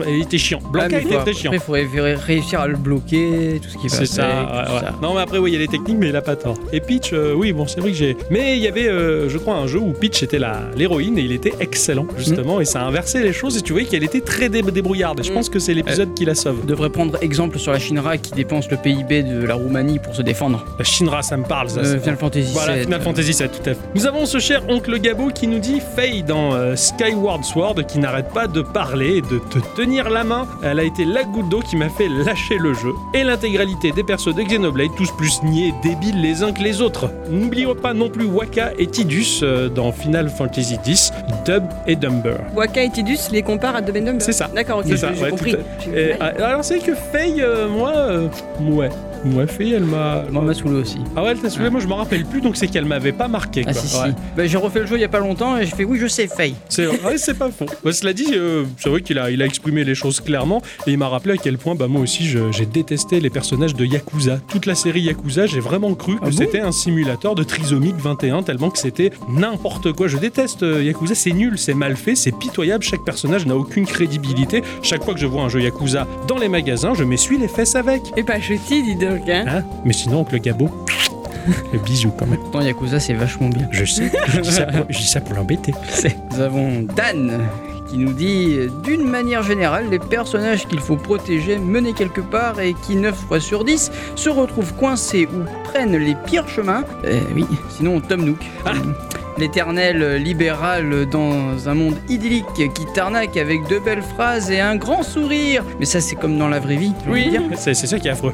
il était chiant. Blanca Ah, était très chiant. Après, il faudrait réussir à le bloquer, tout ce qui va C'est ça, Non, mais après, oui, il y a les techniques, mais il a pas tort. Et Peach, euh, oui, bon, c'est vrai que j'ai. Mais il y avait, euh, je crois, un jeu où Peach était l'héroïne et il était excellent, justement, et ça a inversé les choses. Et tu voyais qu'elle était très dé- débrouillarde. Et je Mm. pense que c'est l'épisode qui la sauve. Devrait prendre exemple sur la Shinra qui dépense le PIB de la Roumanie pour se défendre. La Shinra, ça me parle, ça. Euh, Final Fantasy Voilà. Final Fantasy VII, tout à fait. Nous avons ce cher oncle Gabo qui nous dit Faye dans euh, Skyward Sword qui n'arrête pas de parler et de te tenir la main. Elle a été la goutte d'eau qui m'a fait lâcher le jeu. Et l'intégralité des persos de Xenoblade, tous plus niais et débiles les uns que les autres. N'oublions pas non plus Waka et Tidus euh, dans Final Fantasy X, Dub et Dumber. Waka et Tidus les compare à Dub and Dumber. C'est ça. D'accord, ok, j'ai ouais, compris. Et, ah, alors c'est que Faye, euh, moi, euh, ouais. Ouais, Faye, elle m'a. Moi, m'a saoulé aussi. Ah ouais, elle t'a saoulé, moi je me rappelle plus, donc c'est qu'elle m'avait pas marqué. Ah quoi. si, Ouais. si. Bah, j'ai refait le jeu il y a pas longtemps et j'ai fait oui, je sais, Faye. C'est ouais, c'est pas faux. Bah, cela dit, euh, c'est vrai qu'il a, il a exprimé les choses clairement et il m'a rappelé à quel point bah, moi aussi je- j'ai détesté les personnages de Yakuza. Toute la série Yakuza, j'ai vraiment cru que Ah bon c'était un simulateur de trisomique 21 tellement que c'était n'importe quoi. Je déteste euh, Yakuza, c'est nul, c'est mal fait, c'est pitoyable. Chaque personnage n'a aucune crédibilité. Chaque fois que je vois un jeu Yakuza dans les magasins, je m'essuie les fesses avec. Et pas chutis, dis donc, hein. Hein Mais sinon, oncle Gabo, le bisou quand même. Pourtant, Yakuza, c'est vachement bien. Je sais, je dis ça pour, je dis ça pour l'embêter. Nous avons Dan qui nous dit d'une manière générale, les personnages qu'il faut protéger, mener quelque part et qui 9 fois sur 10 se retrouvent coincés ou prennent les pires chemins. Euh, oui, sinon Tom Nook. Ah. L'éternel libéral dans un monde idyllique qui tarnaque avec de belles phrases et un grand sourire. Mais ça, c'est comme dans la vraie vie. dire. c'est ça qui est affreux.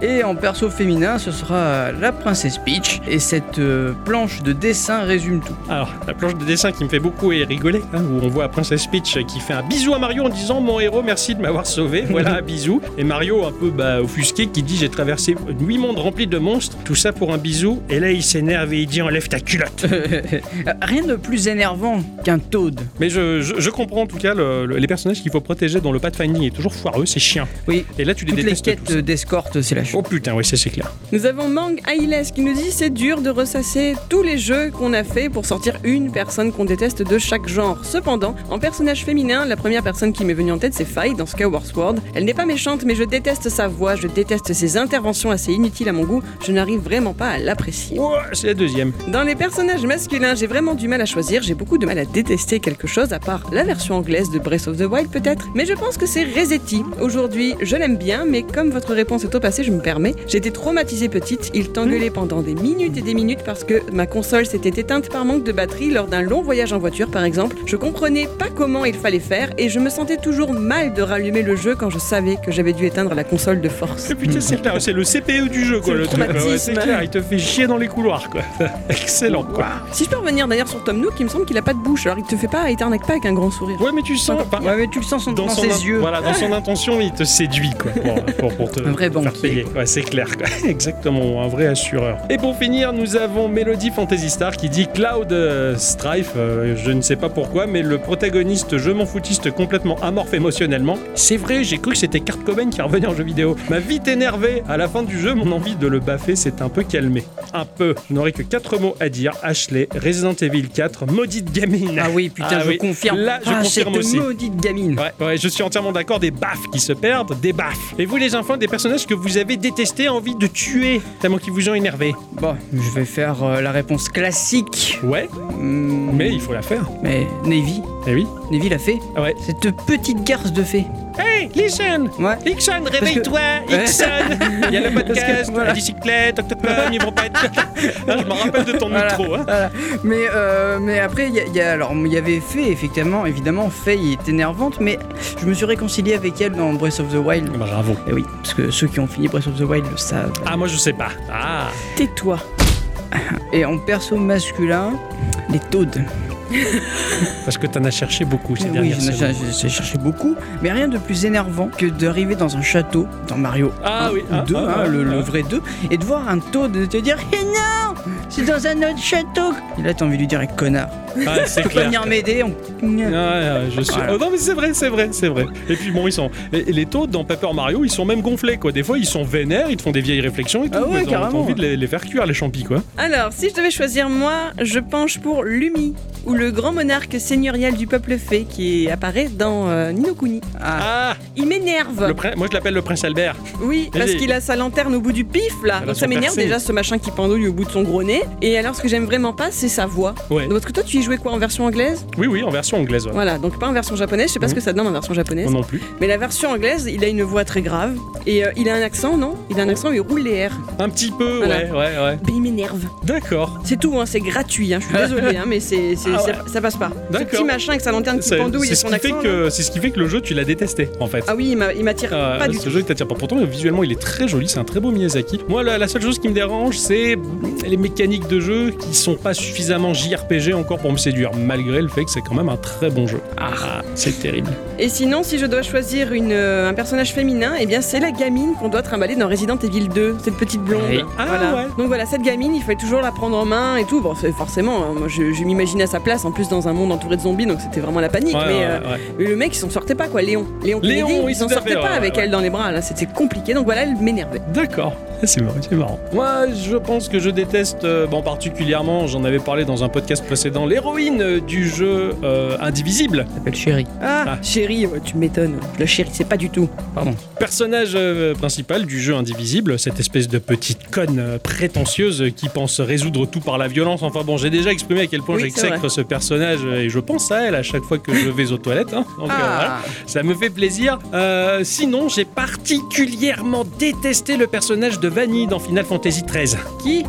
Et en perso féminin, ce sera la princesse Peach. Et cette euh, planche de dessin résume tout. Alors, la planche de dessin qui me fait beaucoup rigoler, hein, où on voit Princess Peach qui fait un bisou à Mario en disant Mon héros, merci de m'avoir sauvé. Voilà un bisou. Et Mario, un peu bah, offusqué, qui dit J'ai traversé huit mondes remplis de monstres, tout ça pour un bisou. Et là, il s'énerve et il dit Enlève ta culotte. Rien de plus énervant qu'un Toad. Mais je, je- je comprends en tout cas le- le- les personnages qu'il faut protéger dont le pathfinding est toujours foireux, c'est chiant. Oui, Et là, tu les toutes les détestes quêtes d'escorte, c'est la chose. Oh putain, oui, ça c'est clair. Nous avons Mang Ailes qui nous dit c'est dur de ressasser tous les jeux qu'on a fait pour sortir une personne qu'on déteste de chaque genre. Cependant, en personnage féminin, la première personne qui m'est venue en tête c'est Faye dans Skyward Sword. Elle n'est pas méchante mais je déteste sa voix, je déteste ses interventions assez inutiles à mon goût, je n'arrive vraiment pas à l'apprécier. Ouais, c'est la deuxième. Dans les personnages masculins, masculin, j'ai vraiment du mal à choisir. J'ai beaucoup de mal à détester quelque chose, à part la version anglaise de Breath of the Wild peut-être. Mais je pense que c'est Resetti. Aujourd'hui, je l'aime bien, mais comme votre réponse est au passé, je me permets. J'étais traumatisée petite. Il t'engueulait pendant des minutes et des minutes parce que ma console s'était éteinte par manque de batterie lors d'un long voyage en voiture, par exemple. Je comprenais pas comment il fallait faire et je me sentais toujours mal de rallumer le jeu quand je savais que j'avais dû éteindre la console de force. Putain, c'est clair, c'est le CPU du jeu, quoi. C'est le truc. Ouais, c'est clair, il te fait chier dans les couloirs, quoi. Excellent, quoi. Si je peux revenir d'ailleurs sur Tom Nook, il me semble qu'il a pas de bouche, alors il te fait pas, il t'arnaque pas avec un grand sourire. Ouais, mais tu sens. enfin, Ouais, mais tu le sens dans, son ses in- yeux. Voilà, dans son intention, il te séduit, quoi, pour, pour- pour te Un vrai faire banquier. payer. Ouais, c'est clair, quoi. Exactement, un vrai assureur. Et pour finir, nous avons Melody Fantasy Star qui dit Cloud euh, Strife. euh, je ne sais pas pourquoi, mais le protagoniste, je m'en foutiste complètement amorphe émotionnellement. C'est vrai, j'ai cru que c'était Kurt Cobain qui revenait en jeu vidéo. M'a vite énervé. À la fin du jeu, mon envie de le baffer s'est un peu calmée. Un peu. Je n'aurai que quatre mots à dire. Ashley, Resident Evil 4, maudite gamine. Ah oui, putain, Ah je oui. confirme. Là, je ah, confirme cette aussi. maudite gamine. Ouais, ouais, je suis entièrement d'accord. Des baffes qui se perdent, des baffes. Et vous, les enfants, des personnages que vous avez détestés, envie de tuer, tellement qu'ils vous ont énervé. Bon, je vais faire euh, la réponse classique. Ouais, Hmm, mais il faut la faire. mais Navy, Eh oui. Navy l'a fait. Ah ouais. Cette petite garce de fée. Hey, listen Ouais. Ixon, réveille-toi Ixon Il y a le podcast, Parce que, voilà. la bicyclette, Octocom, ils vont pas être... Je me rappelle de ton Voilà. micro, hein. Voilà. Mais, euh, mais après, il y, a- il y a, alors, il y avait Faye, effectivement, évidemment, Faye est énervante, mais je me suis réconcilié avec elle dans Breath of the Wild. Bravo. Et oui, parce que ceux qui ont fini Breath of the Wild le savent. Ah, moi, je sais pas. Ah Tais-toi. Et en perso masculin, les Toads. Parce que t'en as cherché beaucoup ces Oui, dernières semaines. j'ai cherché beaucoup, mais rien de plus énervant que d'arriver dans un château, dans Mario Ah 1 oui, ou ah, 2, ah, hein, ah, le, le ah. vrai 2, et de voir un Toad te dire « Eh non C'est dans un autre château !» Et là, t'as envie de lui dire Eh, « Connard, Ah, c'est tu peux pas clair. venir m'aider on... Je suis. Voilà. Oh, non mais c'est vrai, c'est vrai, c'est vrai. Et puis bon, ils sont. Et les taux dans Paper Mario, ils sont même gonflés quoi. Des fois, ils sont vénères, ils te font des vieilles réflexions et tout. Ah ouais, mais envie de les, les faire cuire les champis quoi. Alors, si je devais choisir moi, je penche pour Lumi, ou le grand monarque seigneurial du peuple fée qui apparaît dans euh, Ni no Kuni. Ah, Ah, Il m'énerve. le prin- moi je l'appelle le prince Albert. Oui, parce qu'il a sa lanterne au bout du pif là. Elle a Donc son ça m'énerve déjà ce machin qui pendouille au bout de son gros nez. Et alors ce que j'aime vraiment pas, c'est sa voix. Ouais. Donc, Parce que toi tu y jouais quoi en version anglaise? Oui, oui, en version anglaise. Ouais. Voilà, donc pas en version japonaise, je sais pas ce Mhm. que ça donne en version japonaise. Moi non plus. Mais la version anglaise, il a une voix très grave. Et euh, il a un accent, non? Il a un accent, il roule les R. Un petit peu, Voilà. ouais, ouais, ouais. Mais il m'énerve. D'accord. C'est tout, hein, c'est gratuit, hein, je suis désolée, hein, mais c'est, c'est- Ah ouais. ça, ça passe pas. Ce petit machin avec sa lanterne qui C'est pendouille et ce son qui fait accent. que c'est ce qui fait que le jeu tu l'as détesté en fait. Ah oui, il m'a- il m'attire Euh, pas du ce tout. jeu il t'attire pas. Pourtant, visuellement, il est très joli. C'est un très beau Miyazaki. Moi, la, la seule chose qui me dérange, c'est les mécaniques de jeu qui sont pas suffisamment JRPG encore pour me séduire, malgré le fait que c'est quand même un très bon jeu. Ah, c'est terrible. Et sinon, si je dois choisir une, euh, un personnage féminin, eh bien c'est la gamine qu'on doit trimballer dans Resident Evil 2, cette petite blonde. Ah, voilà. ouais. Donc voilà, cette gamine, il fallait toujours la prendre en main et tout. Bon, forcément, hein, moi je, je m'imaginais à sa place, en plus dans un monde entouré de zombies, donc c'était vraiment la panique. Ouais, mais, ouais, euh, ouais. mais le mec, il s'en sortait pas quoi, Léon. Léon, Léon, Kennedy, oui, il s'en sortait fait, pas ouais, avec ouais. elle dans les bras, là, c'était compliqué. Donc voilà, elle m'énervait. D'accord. C'est marrant, c'est marrant. Moi, je pense que je déteste, euh, bon, particulièrement, j'en avais parlé dans un podcast précédent, l'héroïne euh, du jeu euh, Indivisible. s'appelle Chéri. Ah, Ah. chérie, tu m'étonnes. Je la chérissais pas du tout. Pardon. Personnage euh, principal du jeu Indivisible, cette espèce de petite conne prétentieuse qui pense résoudre tout par la violence. Enfin bon, j'ai déjà exprimé à quel point Oui, c'est ce personnage euh, et je pense à elle à chaque fois que je vais aux toilettes. hein. Donc, euh, voilà. Ah, Ça me fait plaisir. Euh, sinon, j'ai particulièrement détesté le personnage de Vanille dans Final Fantasy XIII. qui?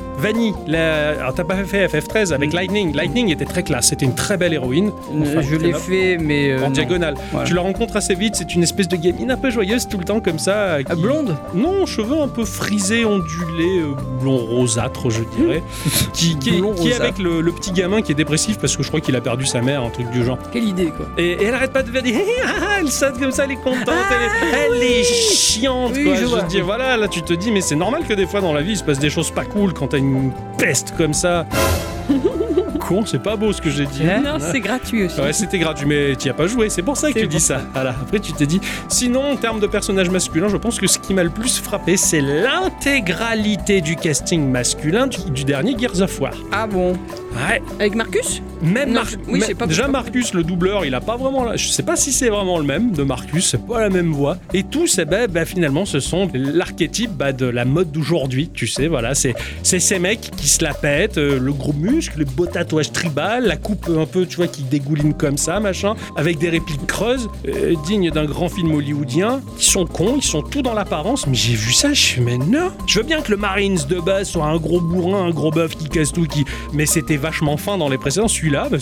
La... alors t'as pas fait FF13 avec Lightning. Lightning était très classe, c'était une très belle héroïne. Enfin, Je l'ai fait, mais. euh, En non. diagonale. Voilà. Tu la rencontres assez vite, c'est une espèce de gamine un peu joyeuse tout le temps comme ça. Ah, qui- blonde? Non, cheveux un peu frisés, ondulés, blond rosâtre, je dirais. qui, qui, est- Blond qui est rosâtre. avec le, le petit gamin qui est dépressif parce que je crois qu'il a perdu sa mère, un truc du genre. Quelle idée, quoi. Et, et elle arrête pas de faire des elle saute comme ça, elle est contente, elle, est, elle est chiante Oui, quoi. je Je, dire, voilà, là tu te dis, mais c'est normal que des fois dans la vie il se passe des choses pas cool quand t'as une peste comme ça. Con, c'est pas beau ce que j'ai dit. Non, c'est gratuit aussi. Ouais, c'était gratuit, mais tu as pas joué, c'est pour ça que tu dis pour ça. Voilà. Après, tu t'es dit. Sinon, en termes de personnage masculin, je pense que ce qui m'a le plus frappé, c'est l'intégralité du casting masculin du, du dernier Gears of War. Ah bon? Ouais, Avec Marcus? Même Non, Mar- je- oui, pas déjà. Marcus, le doubleur, il a pas vraiment. La... Je sais pas si c'est vraiment le même de Marcus, c'est pas la même voix. Et tous, eh ben, ben, finalement, ce sont l'archétype bah, de la mode d'aujourd'hui, tu sais. Voilà, c'est c'est ces mecs qui se la pètent, euh, le gros muscle, le beau tatouage tatouage tribal, la coupe un peu, tu vois, qui dégouline comme ça, machin, avec des répliques creuses, euh, dignes d'un grand film hollywoodien. Ils sont cons, ils sont tout dans l'apparence, mais j'ai vu ça, je suis mais non. Je veux bien que le Marines de base soit un gros bourrin, un gros bœuf qui casse tout, qui, mais c'était vachement fin dans les précédents. Celui-là, bah,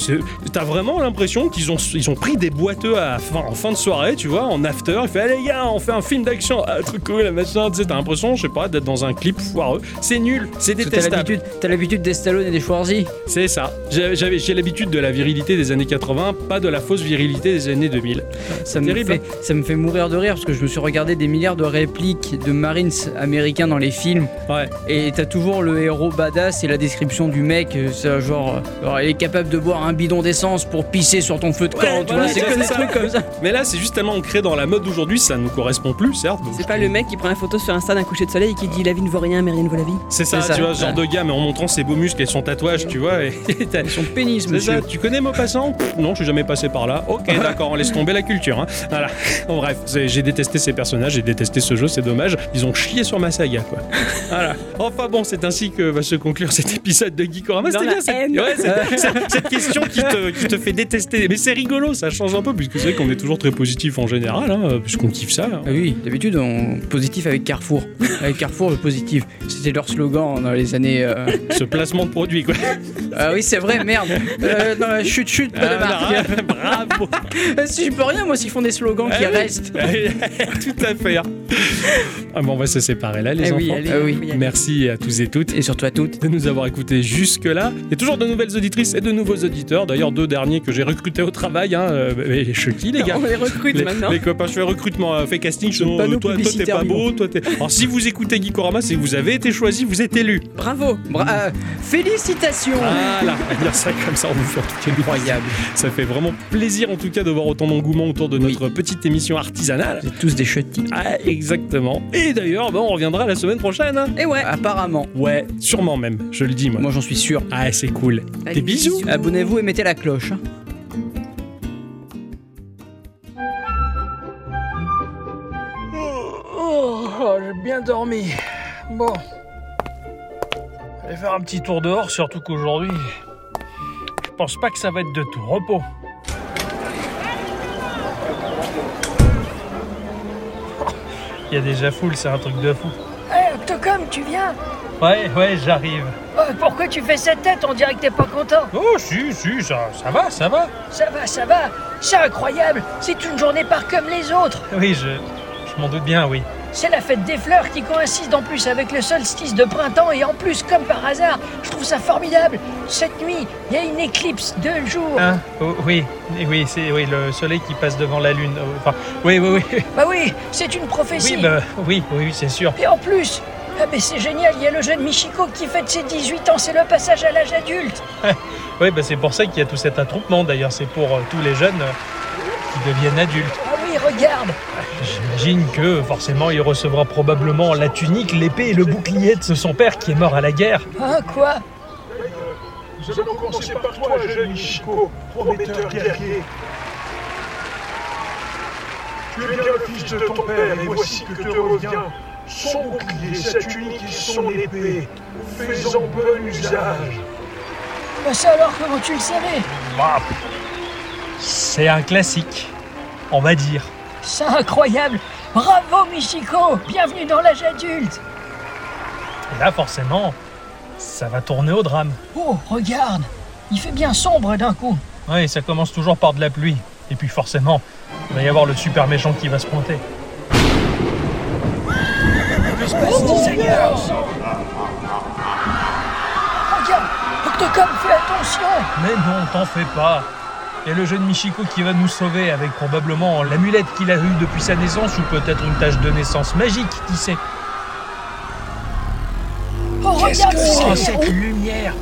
t'as vraiment l'impression qu'ils ont, ils ont pris des boiteux à fin, en fin de soirée, tu vois, en after. Il fait, allez gars, on fait un film d'action, ah, truc cool, machin. Tu sais, t'as l'impression, je sais pas, d'être dans un clip foireux. C'est nul, c'est détestable. t'as l'habitude des Stallone et des Schwarzy. C'est ça. J'ai- J'avais, j'ai l'habitude de la virilité des années 80, pas de la fausse virilité des années 2000. Ça me, terrible, fait, ça me fait mourir de rire parce que je me suis regardé des milliards de répliques de Marines américains dans les films. Ouais. Et t'as toujours le héros badass et la description du mec, euh, c'est genre, euh, genre, il est capable de boire un bidon d'essence pour pisser sur ton feu de camp, Ouais, tu voilà, vois, c'est c'est que des ça. trucs comme ça. Mais là, c'est juste tellement ancré dans la mode d'aujourd'hui, ça nous correspond plus, certes. C'est pas trouve- le mec qui prend la photo sur Insta d'un coucher de soleil et qui dit la vie ne vaut rien, mais rien ne vaut la vie. C'est ça, C'est ça, tu vois, ce genre ouais. de gars, mais en montrant ses beaux muscles et son tatouage, tu vois. Et Son pénis, monsieur. ça, tu connais Maupassant Pff, Non, je suis jamais passé par là. Ok, d'accord, on laisse tomber la culture. hein. Voilà. Bon, bref, j'ai détesté ces personnages, j'ai détesté ce jeu, c'est dommage. Ils ont chié sur ma saga, quoi. Voilà. Enfin bon, c'est ainsi que va se conclure cet épisode de Geekorama. C'était bien cette, haine. ouais, cette- cette- cette question qui te, qui te fait détester. Mais c'est rigolo, ça change un peu, puisque c'est vrai qu'on est toujours très positif en général, hein, puisqu'on kiffe ça. hein. Ah oui, d'habitude on positif avec Carrefour. Avec Carrefour le positif. C'était leur slogan dans les années. euh, Ce placement de produit, quoi. Ah oui c'est vrai, merde. Euh, non, chute chute, pas de Ah, marque. bravo. Euh, Si je peux rien moi s'ils font des slogans qui Ah oui. restent. Tout à fait. Ah bon, on va se séparer là, les Eh enfants. oui, allez, Ah oui. Merci à tous et toutes Et surtout à toutes. de nous avoir écoutés jusque-là. Il y a toujours de nouvelles auditrices et de nouveaux auditeurs. D'ailleurs, deux derniers que j'ai recrutés au travail. Hein. euh, mais Chucky, les gars. On les recrute Les, maintenant. les copains, je fais recrutement, euh, fais casting. Je, Le panneau toi, toi, t'es pas beau. Toi, t'es... Alors, si vous écoutez Geekorama, c'est que vous avez été choisi, vous êtes élu. Bravo. Bra- euh, félicitations Voilà, dire ça comme ça, on vous fait en tout cas Incroyable. Ça fait vraiment plaisir en tout cas de voir autant d'engouement autour de Oui. notre petite émission artisanale. Vous êtes tous des chutis. Ah, exactement. Et d'ailleurs, bah, on reviendra la semaine prochaine. hein. Et ouais. Apparemment. Ouais, sûrement même, je le dis moi. Moi j'en suis sûr. Ah, c'est cool. Allez, Des bisous. Abonnez-vous et mettez la cloche. hein. Oh, j'ai bien dormi. Bon. Je vais faire un petit tour dehors, surtout qu'aujourd'hui, je pense pas que ça va être de tout repos. Il y a déjà foule, c'est un truc de fou. Hé, Octocom, tu viens Ouais, ouais, j'arrive. Oh, Pourquoi tu fais cette tête On dirait que t'es pas content. Oh, si, si, ça, ça va, ça va. Ça va, ça va. C'est incroyable. C'est une journée pas comme les autres. Oui, je, je m'en doute bien, oui. C'est la fête des fleurs qui coïncide en plus avec le solstice de printemps et en plus, comme par hasard, je trouve ça formidable. Cette nuit, il y a une éclipse de jour. Hein Oh, Oui, oui, c'est oui, le soleil qui passe devant la lune. Oh, Enfin, oui, oui, oui. Bah oui, c'est une prophétie. Oui, bah, oui, oui, c'est sûr. Et en plus, ah mais c'est génial, il y a le jeune Michiko qui fête ses 18 ans, c'est le passage à l'âge adulte. Oui, bah, c'est pour ça qu'il y a tout cet attroupement. D'ailleurs, c'est pour euh, tous les jeunes euh, qui deviennent adultes. Regarde. J'imagine que forcément, il recevra probablement la tunique, l'épée et le bouclier de son père qui est mort à la guerre. Hein, quoi? Nous allons commencer par toi, jeune Ishiko, prometteur guerrier. Tu es bien le fils de ton père, et voici que te revient son bouclier, sa tunique et son épée. Fais-en bon usage. Bah ça alors, comment tu le savais? C'est un classique, on va dire. C'est incroyable Bravo Michiko Bienvenue dans l'âge adulte Et là, forcément, ça va tourner au drame. Oh, regarde Il fait bien sombre d'un coup. Oui, ça commence toujours par de la pluie. Et puis forcément, il va y avoir le super méchant qui va se pointer. Ailleurs Regarde Octocom, fais attention Mais non, t'en fais pas. Il y a le jeune Michiko qui va nous sauver avec probablement l'amulette qu'il a eue depuis sa naissance ou peut-être une tache de naissance magique, qui sait. Oh, regarde c'est c'est- cette lumière?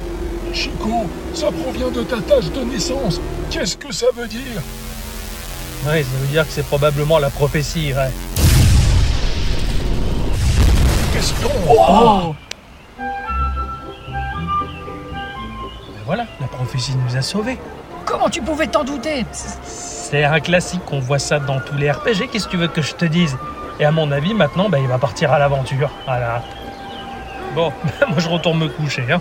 Chico, ça provient de ta tâche de naissance. Qu'est-ce que ça veut dire? Ouais, ça veut dire que c'est probablement la prophétie, ouais. Qu'est-ce qu'on... Oh Ben voilà, la prophétie nous a sauvés. Comment tu pouvais t'en douter C'est un classique, on voit ça dans tous les RPG, qu'est-ce que tu veux que je te dise Et à mon avis, maintenant, bah, il va partir à l'aventure. Voilà. Bon, moi je retourne me coucher. Hein.